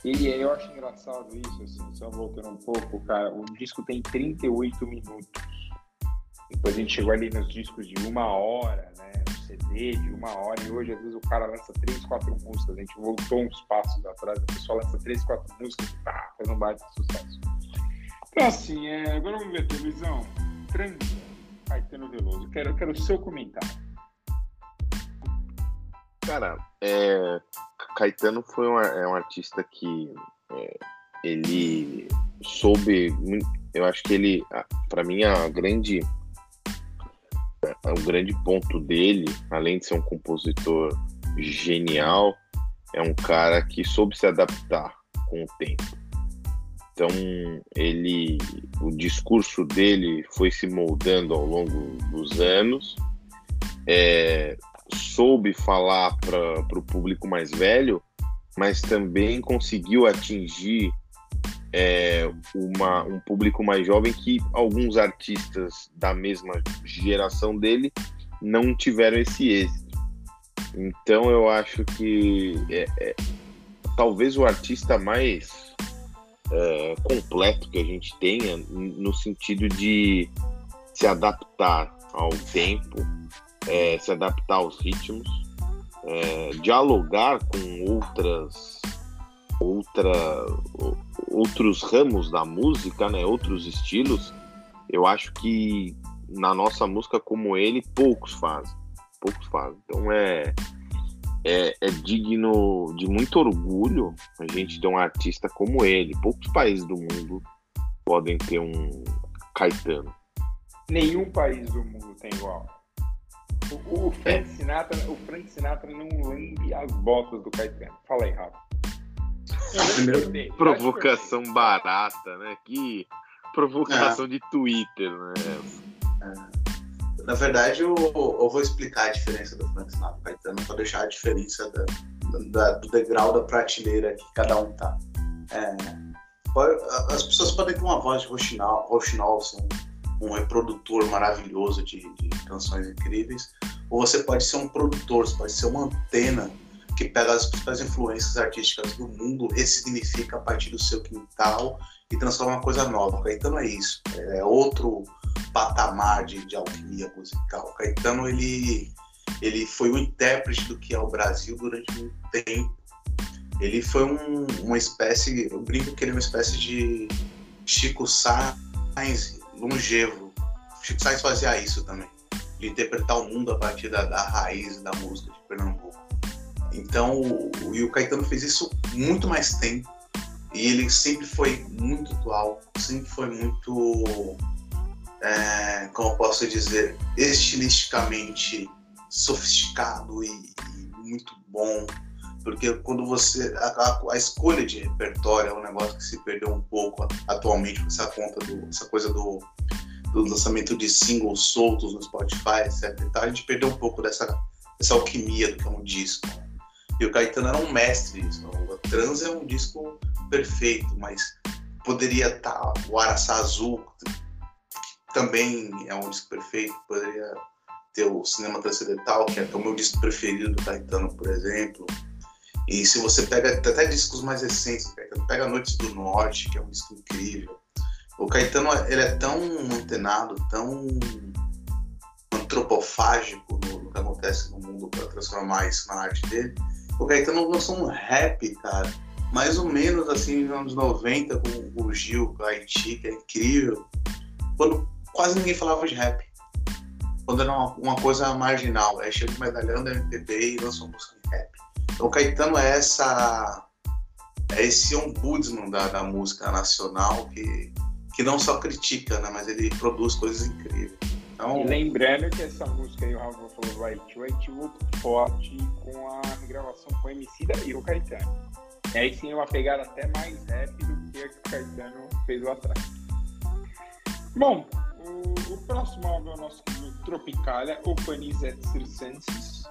E eu acho engraçado isso, assim, só voltando um pouco, cara, o disco tem 38 minutos. Depois a gente chegou ali nos discos de uma hora, né? CD de uma hora, e hoje às vezes o cara lança três, quatro músicas. A gente voltou uns passos atrás, a pessoa lança três, quatro músicas e pá, faz um baita sucesso. Então, assim, é, agora vamos ver televisão. Transa, Caetano Veloso. Quero, quero o seu comentário. Cara, é, Caetano foi um, é um artista que é, ele soube. Eu acho que ele, para mim, a grande o é grande ponto dele, além de ser um compositor genial, é um cara que soube se adaptar com o tempo. Então, ele, o discurso dele foi se moldando ao longo dos anos, é, soube falar para o público mais velho, mas também conseguiu atingir é, uma, um público mais jovem que alguns artistas da mesma geração dele não tiveram esse êxito. Então eu acho que é, é, talvez o artista mais é, completo que a gente tenha no sentido de se adaptar ao tempo, é, se adaptar aos ritmos, é, dialogar com outras outra outros ramos da música, né, outros estilos, eu acho que na nossa música como ele poucos fazem, poucos fazem. Então é é, é digno de muito orgulho a gente ter um artista como ele. Poucos países do mundo podem ter um Caetano. Nenhum país do mundo tem igual. O, o Frank, é. Sinatra, o Frank Sinatra não lembre as botas do Caetano. Fala aí, Rafa. Primeiro, provocação barata, né? Que provocação é. de Twitter, né? É. Na verdade, eu, eu, vou explicar a diferença do Frank Sinatra Caetano para deixar a diferença da, da, do degrau da prateleira que cada um tá. É, as pessoas podem ter uma voz de Rochinol, Rochinol assim, um reprodutor maravilhoso de, de canções incríveis, ou você pode ser um produtor, você pode ser uma antena que pega as principais influências artísticas do mundo, ressignifica a partir do seu quintal e transforma uma coisa nova. Caetano é isso, é outro patamar de, de alquimia musical. Caetano ele, ele foi o intérprete do que é o Brasil durante muito tempo. ele foi um, uma espécie, eu brinco que ele é uma espécie de Chico Sainz longevo. Chico Sainz fazia isso também, de interpretar o mundo a partir da, da raiz da música de Pernambuco. Então, o, e o Caetano fez isso muito mais tempo, e ele sempre foi muito atual, sempre foi muito, é, como posso dizer, estilisticamente sofisticado e, e muito bom. Porque quando você a, a, a, escolha de repertório é um negócio que se perdeu um pouco atualmente com essa conta do essa coisa do, do lançamento de singles soltos no Spotify etc a gente perdeu um pouco dessa dessa alquimia do que é um disco e o Caetano era um mestre disso o Trans é um disco perfeito mas poderia estar tá, o Araçá Azul também é um disco perfeito poderia ter o Cinema Transcendental que é o meu disco preferido do Caetano por exemplo e se você pega até discos mais recentes, pega Noites do Norte, que é um disco incrível. O Caetano ele é tão antenado, tão antropofágico no, no que acontece no mundo para transformar isso na arte dele. O Caetano lançou um rap, cara, mais ou menos assim nos anos 90 com o Gil, com a Haiti, que é incrível. Quando quase ninguém falava de rap. Quando era uma, uma coisa marginal. Aí chega o medalhão da MPB e lançou música de rap. O Caetano é essa é esse ombudsman da, da música nacional que, que não só critica, né, mas ele produz coisas incríveis. Então... E lembrando que essa música aí, o Rafa falou vai White muito forte com a regravação com o MC e o Caetano. E aí sim é uma pegada até mais rap do que a que o Caetano fez lá atrás. Bom, o, o próximo álbum é o nosso Tropicalia, o Panis et Circenses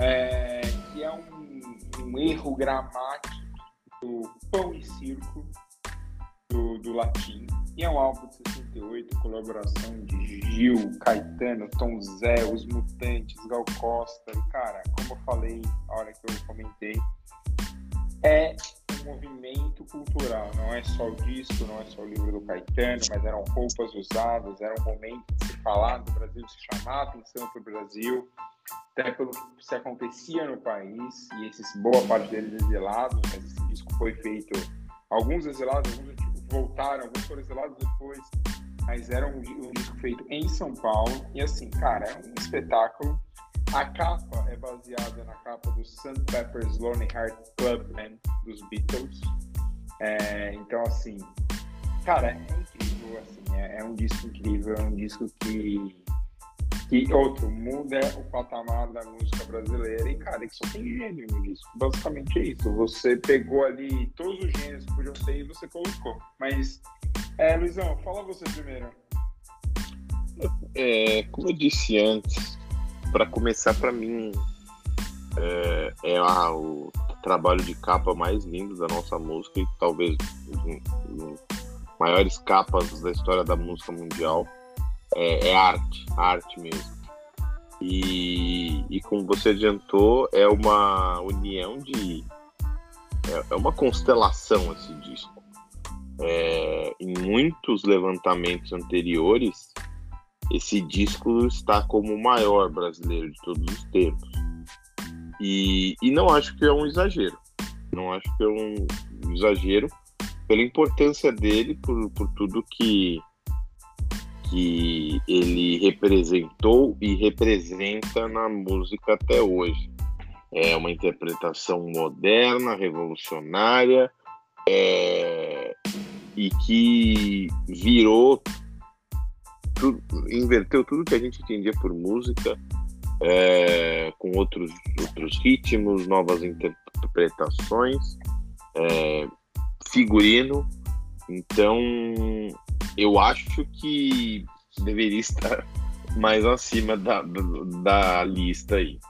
é, que é um, um, erro gramático do pão e circo do, do latim. É um álbum de 68, colaboração de Gil, Caetano, Tom Zé, Os Mutantes, Gal Costa. E, cara, como eu falei na hora que eu comentei, é um movimento cultural. Não é só o disco, não é só o livro do Caetano, mas eram roupas usadas, era um momento de se falar do Brasil, de se chamar a atenção para o Brasil até pelo que se acontecia no país, e esses, boa parte deles exilados, mas esse disco foi feito, alguns exilados, alguns voltaram, alguns foram exilados depois, mas era um, um disco feito em São Paulo, e assim, cara, é um espetáculo. A capa é baseada na capa do St. Pepper's Lonely Heart Club Band dos Beatles. É, então, assim, cara, é incrível, assim, é, é um disco incrível, é um disco que e outro, muda o patamar da música brasileira. E, cara, que só tem gênio no disco. Basicamente é isso. Você pegou ali todos os gêneros que podiam ter e você colocou. Mas, é, Luizão, fala você primeiro. É, como eu disse antes, para começar, para mim, é, é a, o trabalho de capa mais lindo da nossa música e talvez um, um, maiores capas da história da música mundial é, é arte, arte mesmo. E, e como você adiantou, é uma união de. É, é uma constelação esse disco. É, em muitos levantamentos anteriores, esse disco está como o maior brasileiro de todos os tempos. E, e não acho que é um exagero. Não acho que é um exagero pela importância dele, por, por tudo que que ele representou e representa na música até hoje. É uma interpretação moderna, revolucionária, é, e que virou, inverteu tudo que a gente entendia por música, é, com outros, outros ritmos, novas interpretações, é, figurino. Então, eu acho que deveria estar mais acima da, da, da lista aí.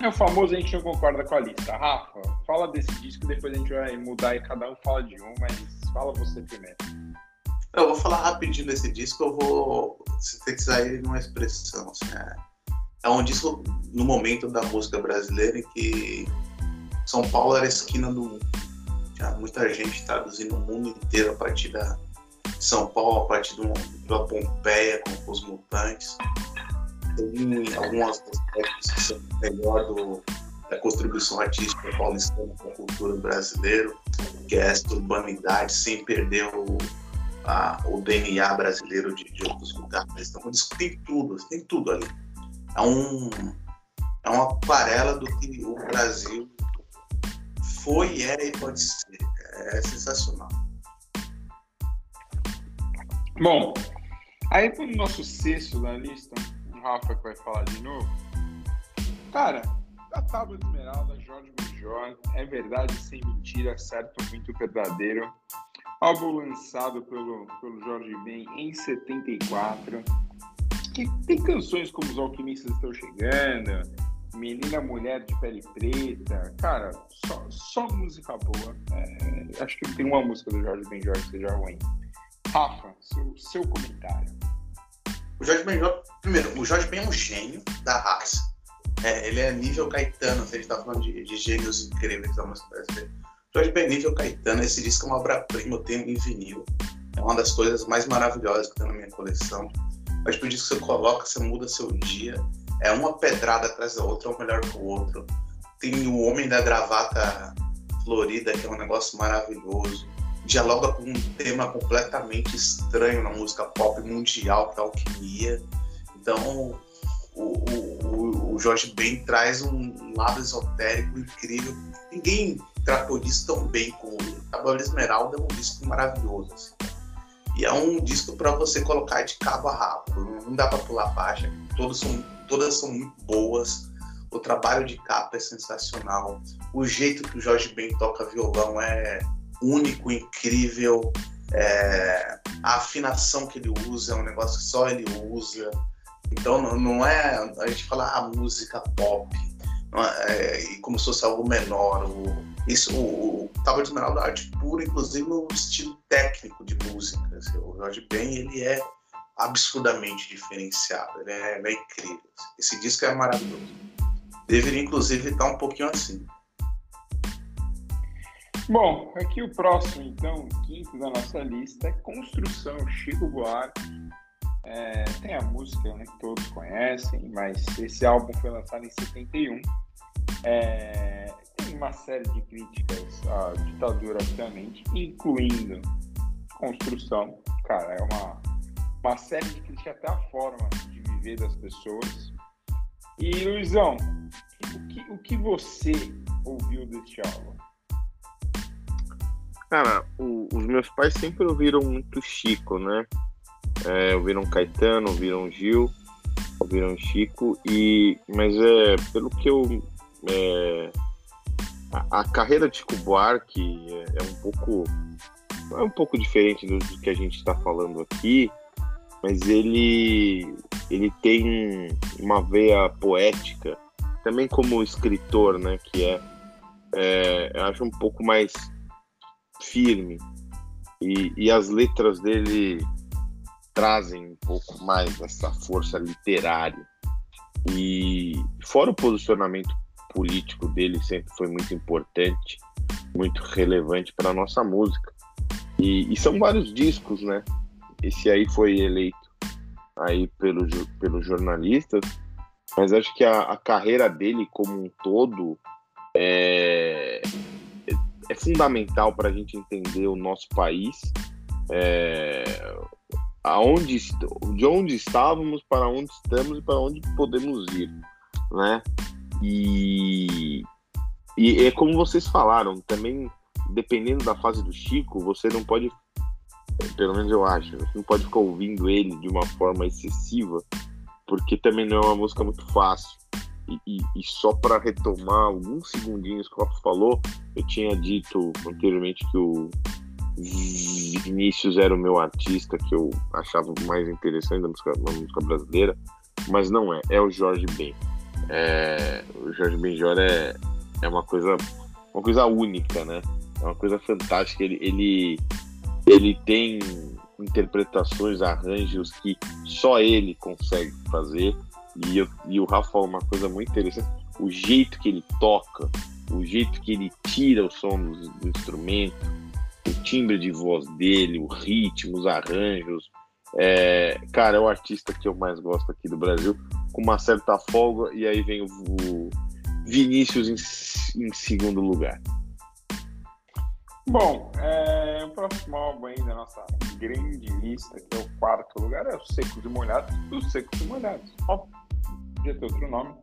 É o famoso a gente não concorda com a lista. Rafa, fala desse disco, depois a gente vai mudar e cada um fala de um, mas fala você primeiro. Eu vou falar rapidinho desse disco, eu vou sintetizar ele numa expressão. Assim, é, é um disco no momento da música brasileira em que São Paulo era a esquina do mundo. Tinha muita gente traduzindo o mundo inteiro a partir da, são Paulo a partir do, da Pompeia com os mutantes. Tem algumas aspectos que são melhor do, da contribuição artística paulistana para a cultura brasileira, que é essa urbanidade, sem perder o, a, o DNA brasileiro de, de outros lugares. Então, tem tudo, tem tudo ali. É, um, é uma aquarela do que o Brasil foi, é e pode ser. É sensacional. Bom, aí para o nosso sexto da lista, o Rafa que vai falar de novo. Cara, a Tábua de Esmeralda, Jorge Benjor, é verdade sem mentira, certo, muito verdadeiro. Álbum lançado pelo, pelo Jorge Ben em 74. Que tem canções como Os Alquimistas Estão Chegando, Menina Mulher de Pele Preta. Cara, só, só música boa. É, acho que tem uma música do Jorge Benjor que seja ruim. Rafa, seu, seu comentário. O Jorge Benjor, primeiro, o Jorge Ben é um gênio da raça. É, ele é nível Caetano, se a gente tá falando de, de gênios incríveis da música. Jorge Ben nível Caetano, esse disco é uma obra-prima, eu tenho em vinil. É uma das coisas mais maravilhosas que tem na minha coleção. Mas por isso que você coloca, você muda seu dia. É uma pedrada atrás da outra, um melhor que o outro. Tem o Homem da Gravata Florida, que é um negócio maravilhoso dialoga com um tema completamente estranho na música pop mundial, que é alquimia. Então, o, o, o Jorge Ben traz um lado esotérico incrível. Ninguém tratou disso tão bem como ele. Cabelo Esmeralda é um disco maravilhoso. Assim. E é um disco para você colocar de cabo a rabo. Não dá para pular baixa. Todas são, todas são muito boas. O trabalho de capa é sensacional. O jeito que o Jorge Ben toca violão é único, incrível. É, a afinação que ele usa é um negócio que só ele usa. Então não, não é a gente falar a música pop, é, é, como se fosse algo menor. O, isso, o, o de Esmeralda é arte pura, inclusive no estilo técnico de música. Assim, o Jorge Ben ele é absurdamente diferenciado, ele é, ele é incrível. Assim. Esse disco é maravilhoso. Deveria inclusive estar um pouquinho assim. Bom, aqui o próximo, então, quinto da nossa lista é Construção Chico Buarque. É, tem a música né, que todos conhecem, mas esse álbum foi lançado em 71. É, tem uma série de críticas à ditadura, obviamente, incluindo construção. Cara, é uma, uma série de críticas até a forma de viver das pessoas. E, Luizão, o que, o que você ouviu deste álbum? Cara, o, os meus pais sempre ouviram muito Chico, né? É, ouviram Caetano, ouviram Gil, ouviram Chico, e mas é pelo que eu. É, a, a, carreira de Chico Buarque é, é, um pouco. É um pouco diferente do, do que a gente está falando aqui, mas ele, ele tem uma veia poética, também como escritor, né? Que é, é eu acho um pouco mais firme. E, e as letras dele trazem um pouco mais essa força literária. E fora o posicionamento político dele sempre foi muito importante, muito relevante para nossa música. E, e, são vários discos, né? Esse aí foi eleito aí pelos pelo jornalistas, mas acho que a, a carreira dele como um todo é, é fundamental para a gente entender o nosso país, é, aonde, de onde estávamos, para onde estamos e para onde podemos ir, né? E, e é como vocês falaram, também dependendo da fase do Chico, você não pode, pelo menos eu acho, você não pode ficar ouvindo ele de uma forma excessiva, porque também não é uma música muito fácil. E, e, e só para retomar alguns segundinhos que o Rafa falou, eu tinha dito anteriormente que o Vinícius era o meu artista que eu achava mais interessante da música, música brasileira, mas não é, é o Jorge Ben. É, o Jorge Benjor é, é uma coisa uma coisa única, né? É uma coisa fantástica. Ele, ele, ele tem interpretações, arranjos que só ele consegue fazer. E, eu, e o Rafa falou uma coisa muito interessante: o jeito que ele toca, o jeito que ele tira o som do, do instrumento, o timbre de voz dele, o ritmo, os arranjos. É, cara, é o artista que eu mais gosto aqui do Brasil, com uma certa folga, e aí vem o, o, Vinícius em, em segundo lugar. Bom, é, o próximo álbum aí da nossa grande lista, que é o quarto lugar, é o Secos e Molhados, os Secos e Molhados. Ó, podia ter outro nome.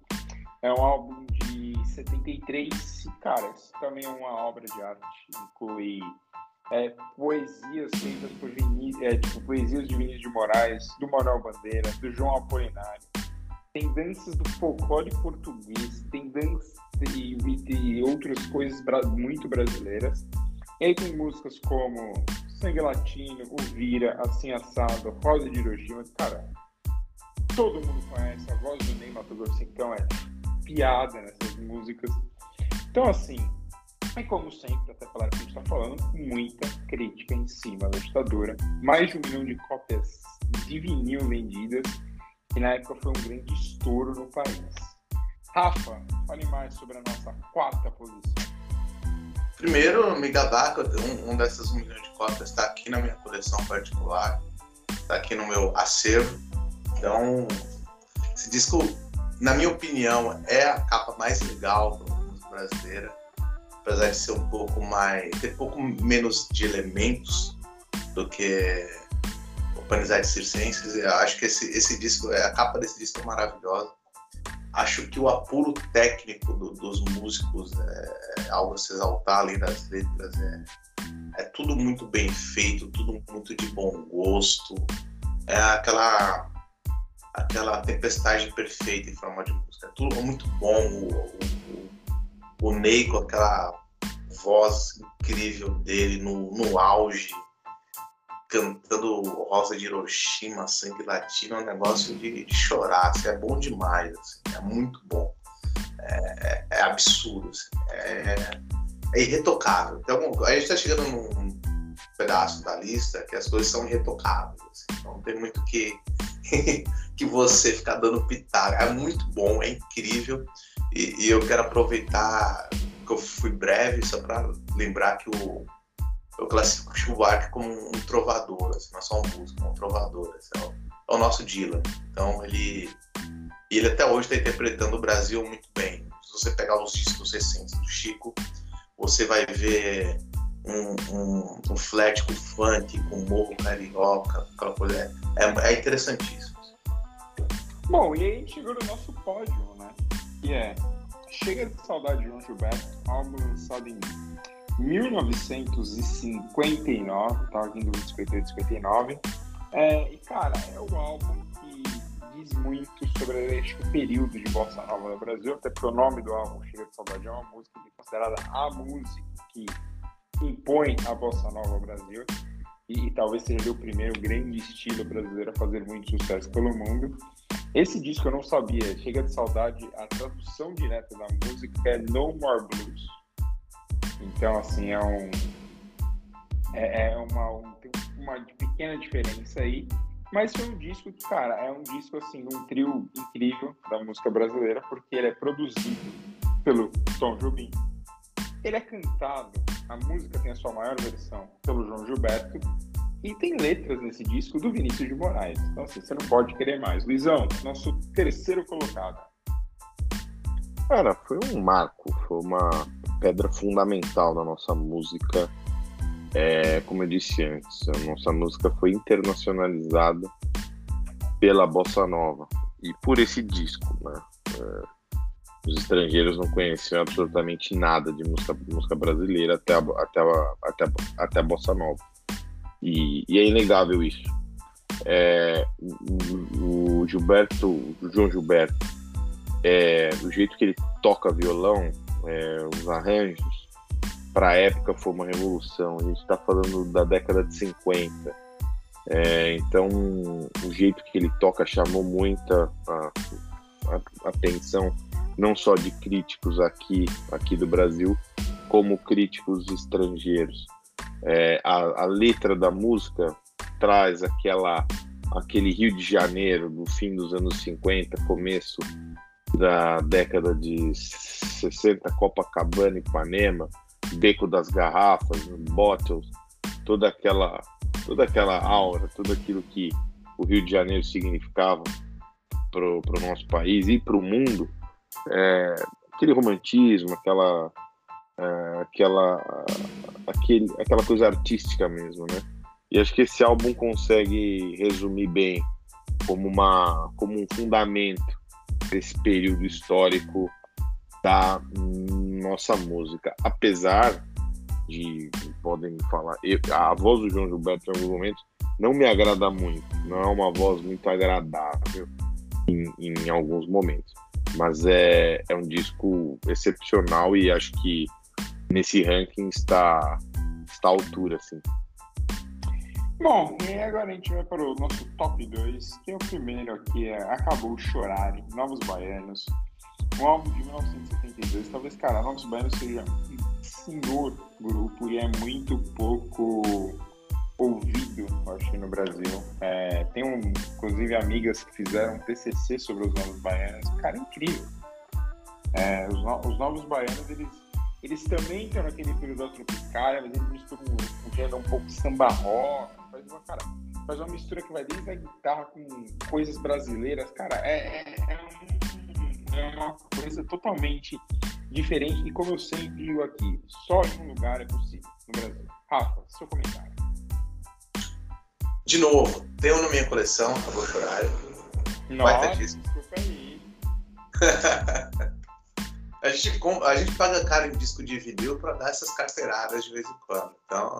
É um álbum de 73, cara, isso também é uma obra de arte, inclui é, poesias feitas por Vinícius, é, tipo, poesias de Vinícius de Moraes, do Manuel Bandeira, do João Apolinário. Tem danças do folclore português, tem danças e, e outras coisas muito brasileiras. E aí tem músicas como Sangue Latino, O Vira, Assim Assado, Rosa de Hiroshima. Cara, todo mundo conhece a voz do Ney Mato Grosso, então é piada nessas músicas. Então, assim, é como sempre, até pela que a gente está falando, muita crítica em cima da ditadura. Mais de um milhão de cópias de vinil vendidas, que na época foi um grande estouro no país. Rafa, fale mais sobre a nossa quarta posição. Primeiro, Migadaco, um, um dessas um milhão de cópias está aqui na minha coleção particular, está aqui no meu acervo. Então, esse disco, na minha opinião, é a capa mais legal da música brasileira, apesar de ser um pouco mais, ter um pouco menos de elementos do que o Panizade Circenses. Eu acho que esse, esse disco, a capa desse disco é maravilhosa acho que o apuro técnico do, dos músicos é, é algo a se exaltar além das letras. É, é tudo muito bem feito, tudo muito de bom gosto. É aquela aquela tempestade perfeita em forma de música. É tudo muito bom. O, o, o Ney com aquela voz incrível dele no, no auge cantando Rosa de Hiroshima, Sangue Latino, é um negócio de, de chorar, assim, é bom demais, assim, é muito bom. É, é, é absurdo, assim, é, é, irretocável. Então, a gente está chegando num pedaço da lista que as coisas são irretocáveis, assim, então não tem muito que, que você ficar dando pitaco. É muito bom, é incrível, e, e eu quero aproveitar que eu fui breve só para lembrar que o eu classifico o Buarque como um trovador, assim, não é só um músico, é um trovador. Assim, é, o, é, o, nosso Dylan. Então ele, ele até hoje está interpretando o Brasil muito bem. Se você pegar os discos recentes do Chico, você vai ver um, um, um flat com funk, com morro carioca, aquela coisa. É, é, interessantíssimo. Bom, e aí a gente chegou no nosso pódio, né? Que é Chega de Saudade de João Gilberto, álbum lançado em 1959, tá vindo 58 59. É, e cara, é um álbum que diz muito sobre este período de bossa nova no Brasil, até porque o nome do álbum Chega de Saudade é uma música é considerada a música que impõe a bossa nova ao Brasil. E, e, talvez seja o primeiro grande estilo brasileiro a fazer muito sucesso pelo mundo. Esse disco eu não sabia, Chega de Saudade, a tradução direta da música é No More Blues então, assim, é um. É, é uma, um, tem uma pequena diferença aí. Mas foi um disco que, cara, é um disco, assim, um trio incrível da música brasileira, porque ele é produzido pelo Tom Jobim. Ele é cantado, a música tem a sua maior versão, pelo João Gilberto. E tem letras nesse disco do Vinícius de Moraes. Então, assim, você não pode querer mais. Luizão, nosso terceiro colocado. Cara, foi um marco, foi uma pedra fundamental da nossa música. É, como eu disse antes, a nossa música foi internacionalizada pela bossa nova e por esse disco, né? É, os estrangeiros não conheciam absolutamente nada de música, música brasileira até a, até a, até a, até a bossa nova. E, e é inegável isso. É, o, Gilberto, o João Gilberto, é, o jeito que ele toca violão, é, os arranjos, para a época foi uma revolução. A gente está falando da década de 50. É, então, o jeito que ele toca chamou muita a, a, atenção, não só de críticos aqui, aqui do Brasil, como críticos estrangeiros. É, a, a, letra da música traz aquela aquele Rio de Janeiro do fim dos anos 50, começo da década de 60, Copacabana, Ipanema, Beco das Garrafas, Bottles, toda aquela, toda aquela aura, tudo aquilo que o Rio de Janeiro significava para o nosso país e para o mundo, é, aquele romantismo, aquela, uh, aquela, aquele, aquela coisa artística mesmo, né? E acho que esse álbum consegue resumir bem como, uma, como um fundamento desse período histórico da nossa música. Apesar de, podem falar, eu, a voz do João Gilberto em alguns momentos não me agrada muito, não é uma voz muito agradável em, em alguns momentos. Mas é, é um disco excepcional e acho que nesse ranking está, está à altura, assim. Bom, e agora a gente vai para o nosso top 2, que é o primeiro aqui, é Acabou Chorar, Novos Baianos. Um álbum de 1972, talvez, cara, Novos Baianos seja um senhor grupo e é muito pouco ouvido, acho no Brasil. É, tem, um, inclusive, amigas que fizeram TCC sobre os Novos Baianos. Cara, é incrível. É, os, no, os Novos Baianos, eles eles também estão naquele período da tropicália, mas eles misturam um, gênero um pouco samba rock, faz uma, cara, faz uma mistura que vai desde a guitarra com coisas brasileiras, cara, é, é, é, é uma coisa totalmente diferente e como eu sempre digo aqui, só em um lugar é possível, no Brasil. Rafa, seu comentário. De novo, tenho na minha coleção, acabou chorar. Nossa, desculpa aí. a, gente, a gente paga caro em disco de vinil para dar essas carteiradas de vez em quando. Então,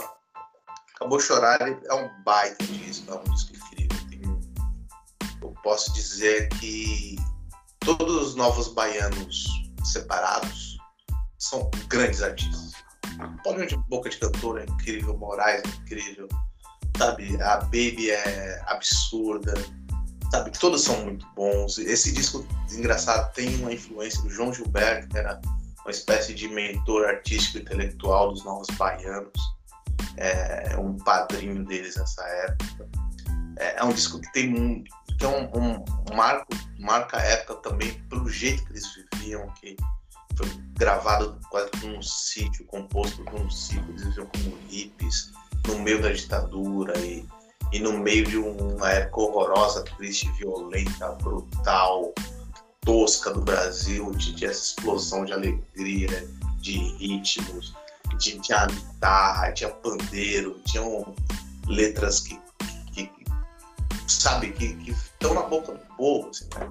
Acabou Chorar é um baita disco, é um disco incrível. eu posso dizer que todos os novos baianos separados são grandes artistas. Pode de Boca de Cantor é incrível, Moraes é incrível, sabe? A Baby é absurda, sabe? Todos são muito bons. Esse disco, engraçado, tem uma influência do João Gilberto, que era uma espécie de mentor artístico intelectual dos novos baianos é um padrinho deles nessa época. É, é um disco que tem um, que é um, um, marco, marca a época também pelo jeito que eles viviam, que foi gravado quase num sítio, composto num sítio, eles viviam como hippies, no meio da ditadura e, e no meio de uma época horrorosa, triste, violenta, brutal, tosca do Brasil, tinha essa explosão de alegria, de ritmos, tinha, tinha guitarra, tinha pandeiro, tinham letras que, que, que sabe, que, estão na boca do povo. Assim, né?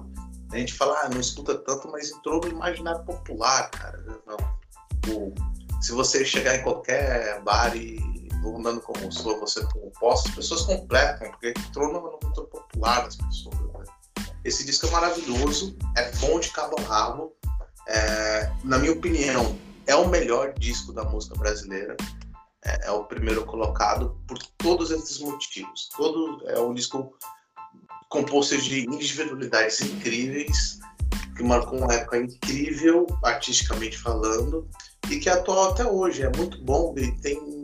A gente fala, ah, não escuta tanto, mas entrou no imaginário popular, cara. O, se você chegar em qualquer bar e vou andando como sou, você composta, as pessoas completam, porque entrou no cultura popular das pessoas. Né? Esse disco é maravilhoso, é bom de cabo a rabo. É, na minha opinião, é o melhor disco da música brasileira. É, é, o primeiro colocado por todos esses motivos. Todo é um disco composto de individualidades incríveis, que marcou uma época incrível, artisticamente falando, e que é atual até hoje. É muito bom e tem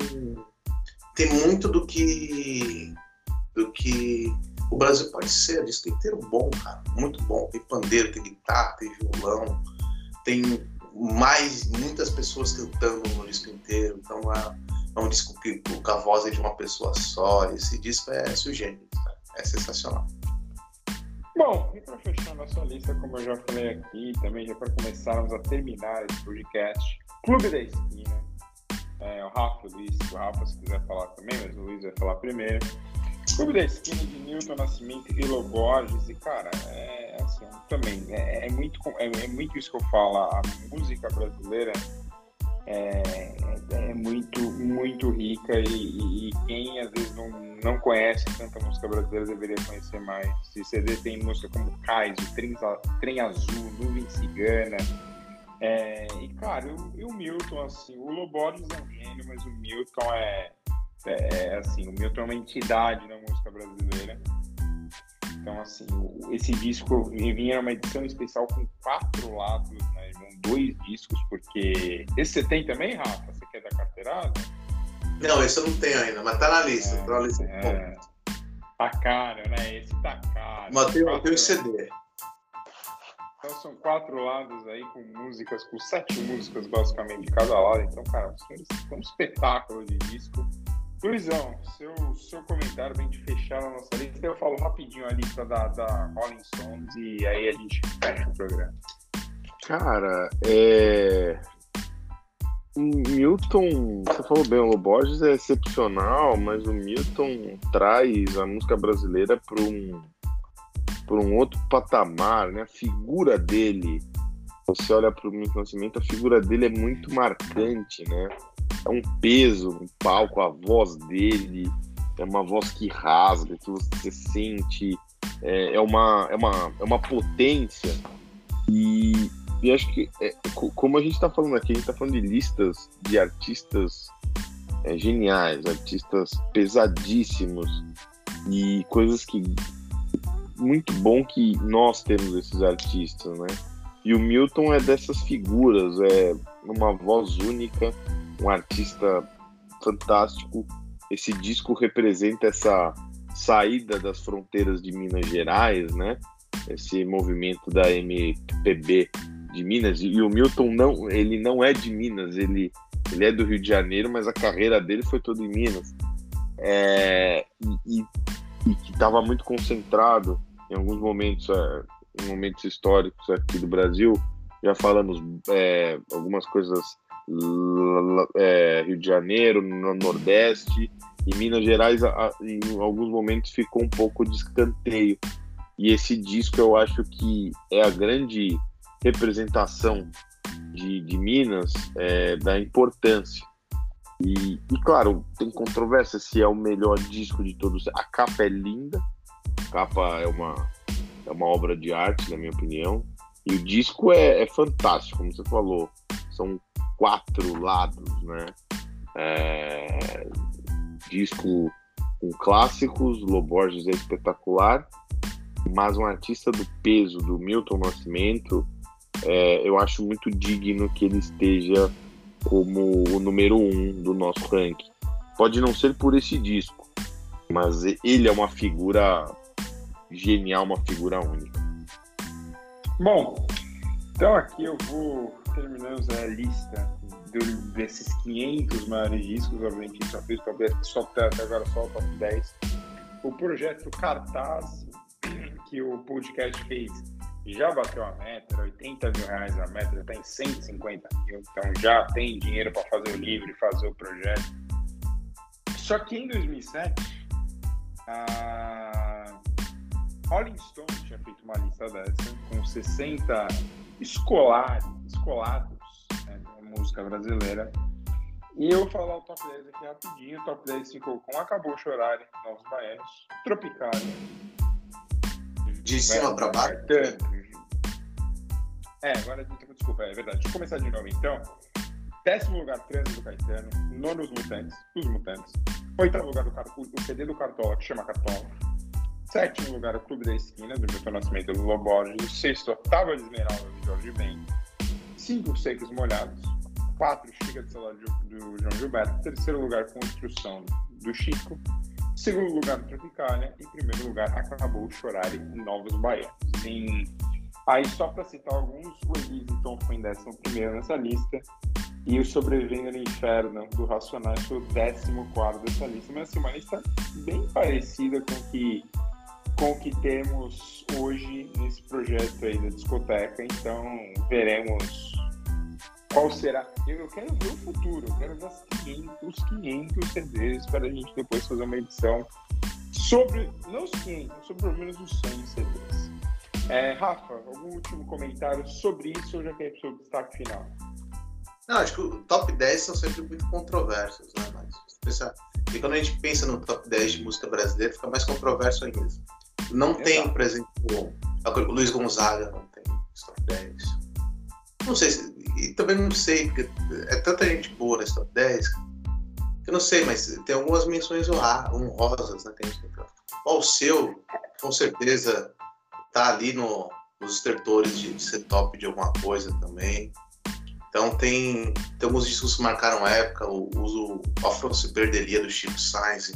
tem muito do que do que o Brasil pode ser. Disco inteiro bom, cara, muito bom. Tem pandeiro, tem guitarra, tem violão, tem mais muitas pessoas cantando no disco inteiro, então é, é um disco que, com a voz é de uma pessoa só. Esse disco é sugênito, é sensacional. Bom, e para fechar nossa lista, como eu já falei aqui, também já para começarmos a terminar esse podcast, Clube da Esquina. É, o Rafa, o Luiz, o Rafa, se quiser falar também, mas o Luiz vai falar primeiro. Clube da Esquina de Newton Nascimento e Loborges, e cara, é assim, também, é, é muito, é, é, muito isso que eu falo, a música brasileira é, é, é muito, muito rica e, e, quem às vezes não, não conhece tanta música brasileira deveria conhecer mais. Se CD tem música como Cais, Trem Azul, Nuvem Cigana, é, e cara, e o Milton, assim, o Loborges é um gênio, mas o Milton é é, é, assim, o Milton é uma entidade na música brasileira. Então, assim, esse disco vinha uma edição especial com quatro lados, né? Dois discos, porque. Esse você tem também, Rafa? Você quer da carteirada? Não, esse eu não tenho ainda, mas tá na lista. É, tá na lista. É. Tá caro, né? Esse tá caro. Mas tem, tem o CD. Então são quatro lados aí com músicas, com sete músicas basicamente de cada lado. Então, cara, é um espetáculo de disco. Luizão, seu, seu comentário bem de fechar a nossa lista. Eu falo rapidinho a lista da, da Rolling Stones e aí a gente fecha o programa. Cara, é. Milton, você falou bem, o Borges é excepcional, mas o Milton traz a música brasileira para um, para um outro patamar, né? A figura dele, você olha para o Milton Nascimento, a figura dele é muito marcante, né? É um peso no palco, a voz dele é uma voz que rasga, que você sente, é, é uma, é, uma, é uma potência e e acho que, é, como a gente está falando aqui, a gente está falando de listas de artistas é, geniais, artistas pesadíssimos e coisas que. Muito bom que nós temos esses artistas, né? E o Milton é dessas figuras, é uma voz única, um artista fantástico. Esse disco representa essa saída das fronteiras de Minas Gerais, né? Esse movimento da MPB de Minas e o Milton não, ele não é de Minas, ele, ele é do Rio de Janeiro, mas a carreira dele foi toda em Minas. É, e, e, que estava muito concentrado em alguns momentos, é, em momentos históricos aqui do Brasil. Já falamos é, algumas coisas é, Rio de Janeiro, no Nordeste e Minas Gerais, em alguns momentos ficou um pouco de escanteio. E esse disco eu acho que é a grande representação de, de Minas é, da importância. E, e, claro, tem controvérsia se é o melhor disco de todos. A capa é linda, capa é uma, é uma obra de arte, na minha opinião. E o disco é, é fantástico, como você falou. São quatro lados, né? É, disco com clássicos, Loborges é espetacular, mas um artista do peso do Milton Nascimento é, eu acho muito digno que ele esteja como o número um do nosso ranking. Pode não ser por esse disco, mas ele é uma figura genial, uma figura única. Bom, então aqui eu vou terminando a lista do, desses 500 maiores discos, obviamente só fiz 10, só até agora só o top 10. O projeto Cartaz, que o podcast fez já bateu a meta, era 80 mil reais a meta, já está em 150 mil, então já tem dinheiro para fazer o livro e fazer o projeto. Só que em 2007, a Rolling Stone tinha feito uma lista dessa com 60 escolares, escolados né, música brasileira. E eu vou falar o top 10 aqui rapidinho. O top 10 ficou com Acabou Chorar, Novos Baianos, Tropicália. De cima para baixo? É, agora desculpa, é verdade. Deixa eu começar de novo então. Décimo lugar, Trânsito do Caetano. Nono, os Mutantes, os Mutantes. Oitavo lugar, o, o CD do Cartola, que chama Cartola. Sétimo lugar, o Clube da Esquina, do Milton Nascimento do Lula Borges. Sexto, Otávio de Esmeralda, do Jorge Ben. Cinco, Secos Molhados. Quatro, Chica de Saudade, do João Gilberto. Terceiro lugar, Construção, do Chico. Segundo lugar, Tropicália. E primeiro lugar, Acabou Chorar em Novos Baianos. Em Aí, só para citar alguns, o Ellington foi em 11 nessa lista. E o Sobrevivendo no Inferno, do Racionais, foi o 14 dessa lista. Mas, assim, uma lista bem parecida com o que, com o que temos hoje nesse projeto aí da discoteca. Então, veremos qual será. Eu, quero ver o futuro, eu quero ver os 500, os 500 CDs para a gente depois fazer uma edição sobre, não os 500, sobre pelo menos os 100 CDs. É, Rafa, algum último comentário sobre isso ou já quer o destaque final? Não, acho que o top 10 são sempre muito controversos, né? Mas, e quando a gente pensa no top 10 de música brasileira, fica mais controverso ainda. Não Exato. tem, por exemplo, o Luiz Gonzaga não tem top 10. Não sei, se, e também não sei, porque é tanta gente boa nesse top 10 eu não sei, mas tem algumas menções honrosas, né? Tem, o seu, com certeza, tá ali no, nos estertores de, de ser top de alguma coisa também. Então tem, tem alguns discos que marcaram época, o uso Afro se perderia do Chico Sainz,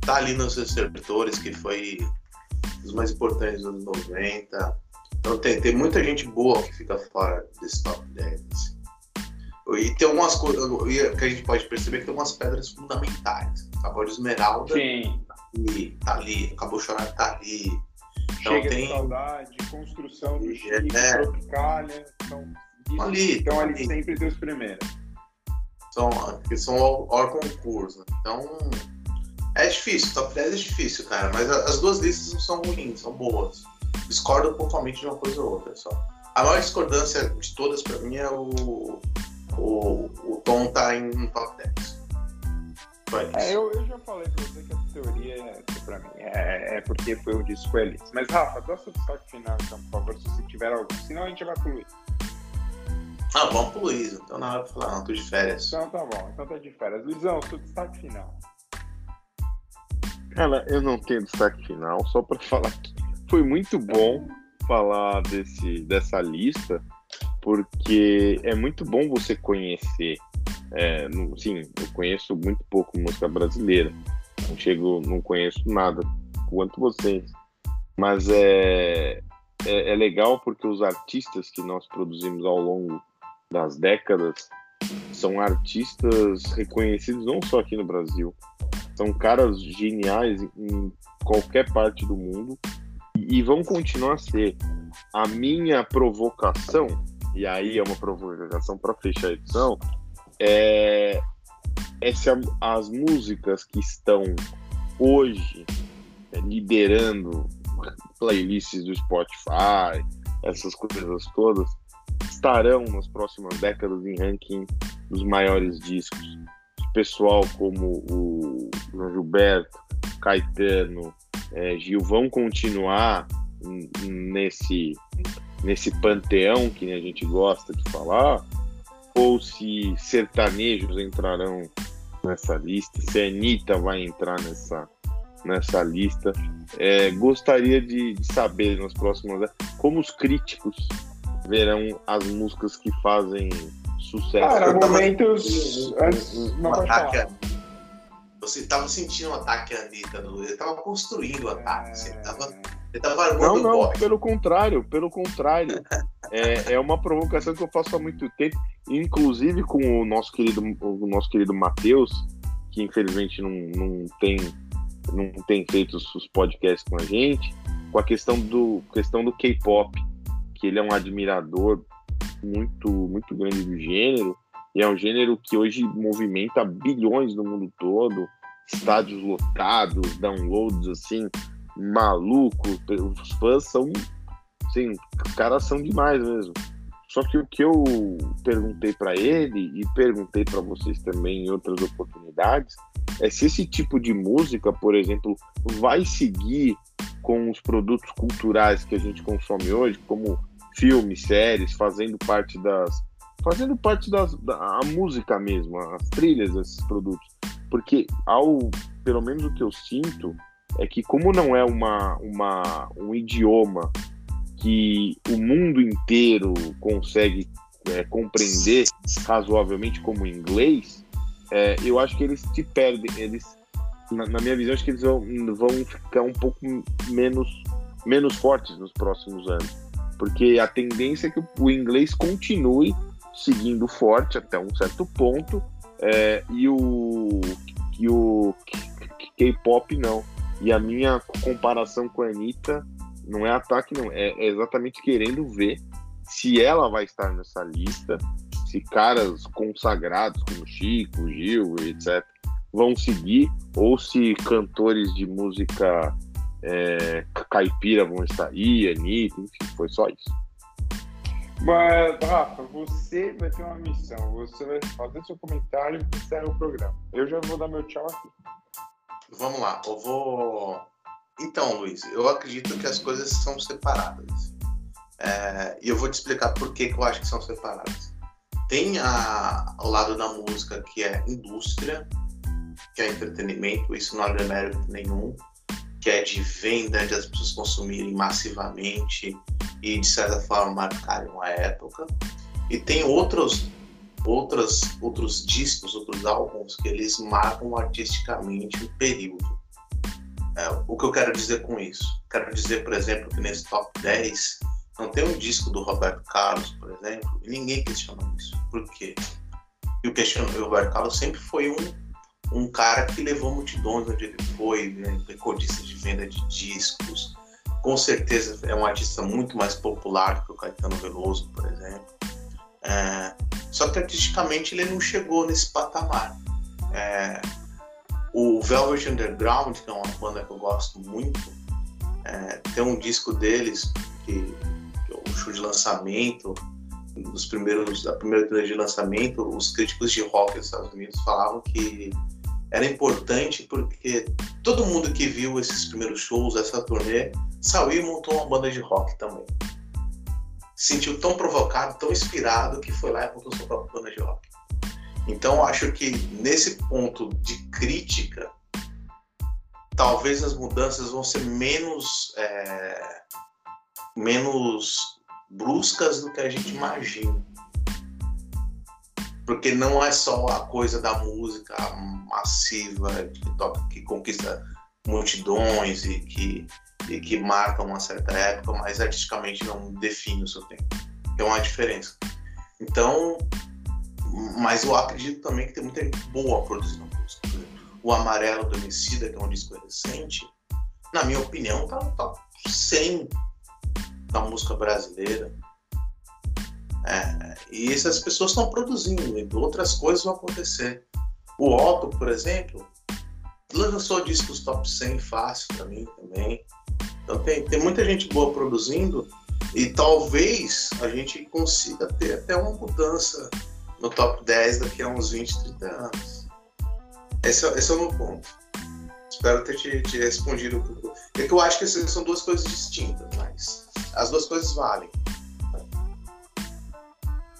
tá ali nos estertores, que foi dos mais importantes dos anos 90. Então tem, tem muita gente boa que fica fora desse top 10. Assim. E tem algumas coisas que a gente pode perceber que tem algumas pedras fundamentais. Agora Esmeralda Sim. tá ali, tá ali, acabou chorar tá ali. Então Chega tem de saudade, construção do É. Chico, Tropicália, são, ali, então ali ali. sempre dos primeiros. são, que são ao, ao concurso. Então, é difícil, top 10 é difícil, cara. Mas as duas listas não são ruins, são boas. Discordo pontualmente de uma coisa ou outra só. A maior discordância de todas pra mim é o. O, o Tom tá em um top 10. Só isso. É, eu, eu já falei pra você que a teoria é, pra mim é, é porque foi o disco Elite. Mas, Rafa, dá seu destaque final, então, por favor, se você tiver algum. Senão a gente vai pro Luiz. Ah, vamos pro Luiz. Então na hora de falar, não, tô de férias. Então tá bom, então tá de férias. Luizão, seu destaque final. Cara, eu não tenho destaque final, só para falar que foi muito bom falar desse, dessa lista, porque é muito bom você conhecer. É, no- sim, eu conheço muito pouco música brasileira. Não chego, não conheço nada quanto vocês. Mas é, é, é legal porque os artistas que nós produzimos ao longo das décadas são artistas reconhecidos não só aqui no Brasil, são caras geniais em qualquer parte do mundo e vão continuar a ser. A minha provocação, e aí é uma provocação para fechar a edição, é, é se a- as músicas que estão hoje é, liderando playlists do Spotify, essas coisas todas, estarão nas próximas décadas em ranking dos maiores discos pessoal como o Gilberto, Caetano, eh, Gil vão continuar nesse, nesse panteão que a gente gosta de falar, ou se sertanejos entrarão nessa lista, se a Anitta vai entrar nessa, nessa lista. Eh, gostaria de, de saber nas próximas como os críticos verão as músicas que fazem sucesso. Cara, momentos. Um ataque. Você tava sentindo um ataque à Anitta. Ele tava construindo o ataque. Você tava, ele tava Não, armando o não, pelo contrário, pelo contrário. É, é uma provocação que eu faço há muito tempo, inclusive com o nosso querido, o nosso querido Matheus, que infelizmente não, não, tem, não tem feito os, os podcasts com a gente, com a questão do, questão do K-pop, que ele é um admirador muito, muito grande do gênero, e é um gênero que hoje movimenta bilhões no mundo todo, estádios lotados, downloads assim, maluco, os fãs são, assim, os caras são demais mesmo. Só que o que eu perguntei para ele e perguntei para vocês também em outras oportunidades é se esse tipo de música, por exemplo, vai seguir com os produtos culturais que a gente consome hoje, como filmes, séries, fazendo parte das fazendo parte das da a música mesmo, as trilhas desses produtos. Porque ao pelo menos o que eu sinto é que como não é uma, uma um idioma que o mundo inteiro consegue é, compreender razoavelmente como inglês, é, eu acho que eles se perdem, eles na, na minha visão acho que eles vão, vão ficar um pouco menos menos fortes nos próximos anos, porque a tendência é que o inglês continue seguindo forte até um certo ponto é, e o o K-pop não. E a minha comparação com a Anitta não é ataque, não. É, é exatamente querendo ver se ela vai estar nessa lista, se caras consagrados como Chico, Gil, etc., vão seguir, ou se cantores de música é, caipira vão estar aí, Anitta, enfim, foi só isso. Mas, Rafa, você vai ter uma missão. Você vai fazer seu comentário e encerra o programa. Eu já vou dar meu tchau aqui. Vamos lá, eu vou. Então, Luiz, eu acredito que as coisas são separadas. É, e eu vou te explicar por que, que eu acho que são separadas. Tem a, o lado da música que é indústria, que é entretenimento, isso não é demérito nenhum, que é de venda, de as pessoas consumirem massivamente e, de certa forma, marcarem uma época. E tem outros, outras, outros discos, outros álbuns que eles marcam artisticamente um período. É, o que eu quero dizer com isso? Quero dizer, por exemplo, que nesse top 10 não tem um disco do Roberto Carlos, por exemplo, e ninguém questiona isso. Por quê? E o, question... o Roberto Carlos sempre foi um, um cara que levou multidões onde ele foi, né? recordista de venda de discos, com certeza é um artista muito mais popular que o Caetano Veloso, por exemplo. É, só que artisticamente ele não chegou nesse patamar. É, o Velvet Underground, que é uma banda que eu gosto muito, é, tem um disco deles que, que é o show de lançamento, dos primeiros, da primeira turnê de lançamento, os críticos de rock dos Estados Unidos falavam que era importante porque todo mundo que viu esses primeiros shows, essa turnê, saiu e montou uma banda de rock também. Se sentiu tão provocado, tão inspirado, que foi lá e montou sua própria banda de rock. Então, acho que nesse ponto de crítica, talvez as mudanças vão ser menos, é, menos bruscas do que a gente imagina. Porque não é só a coisa da música massiva que, que conquista multidões e que, e que marca uma certa época, mas artisticamente não define o seu tempo. É uma diferença. Então, mas eu acredito também que tem muita gente boa produzindo música. O Amarelo do Emicida, que é um disco recente, na minha opinião, tá, tá 100 da música brasileira. É, e essas pessoas estão produzindo, e outras coisas vão acontecer. O Otto, por exemplo, lançou discos top 100 fácil para mim também. Então tem, tem muita gente boa produzindo e talvez a gente consiga ter até uma mudança no top 10 daqui a uns 20, 30 anos. Esse, é, esse é o meu ponto. Espero ter te, te respondido. É que eu acho que são duas coisas distintas, mas as duas coisas valem.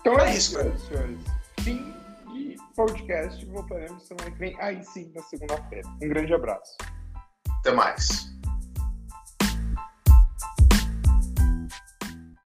Então é, é isso, senhores, senhores. Fim de podcast. Voltaremos semana que vem, aí sim, na segunda-feira. Um grande abraço. Até mais.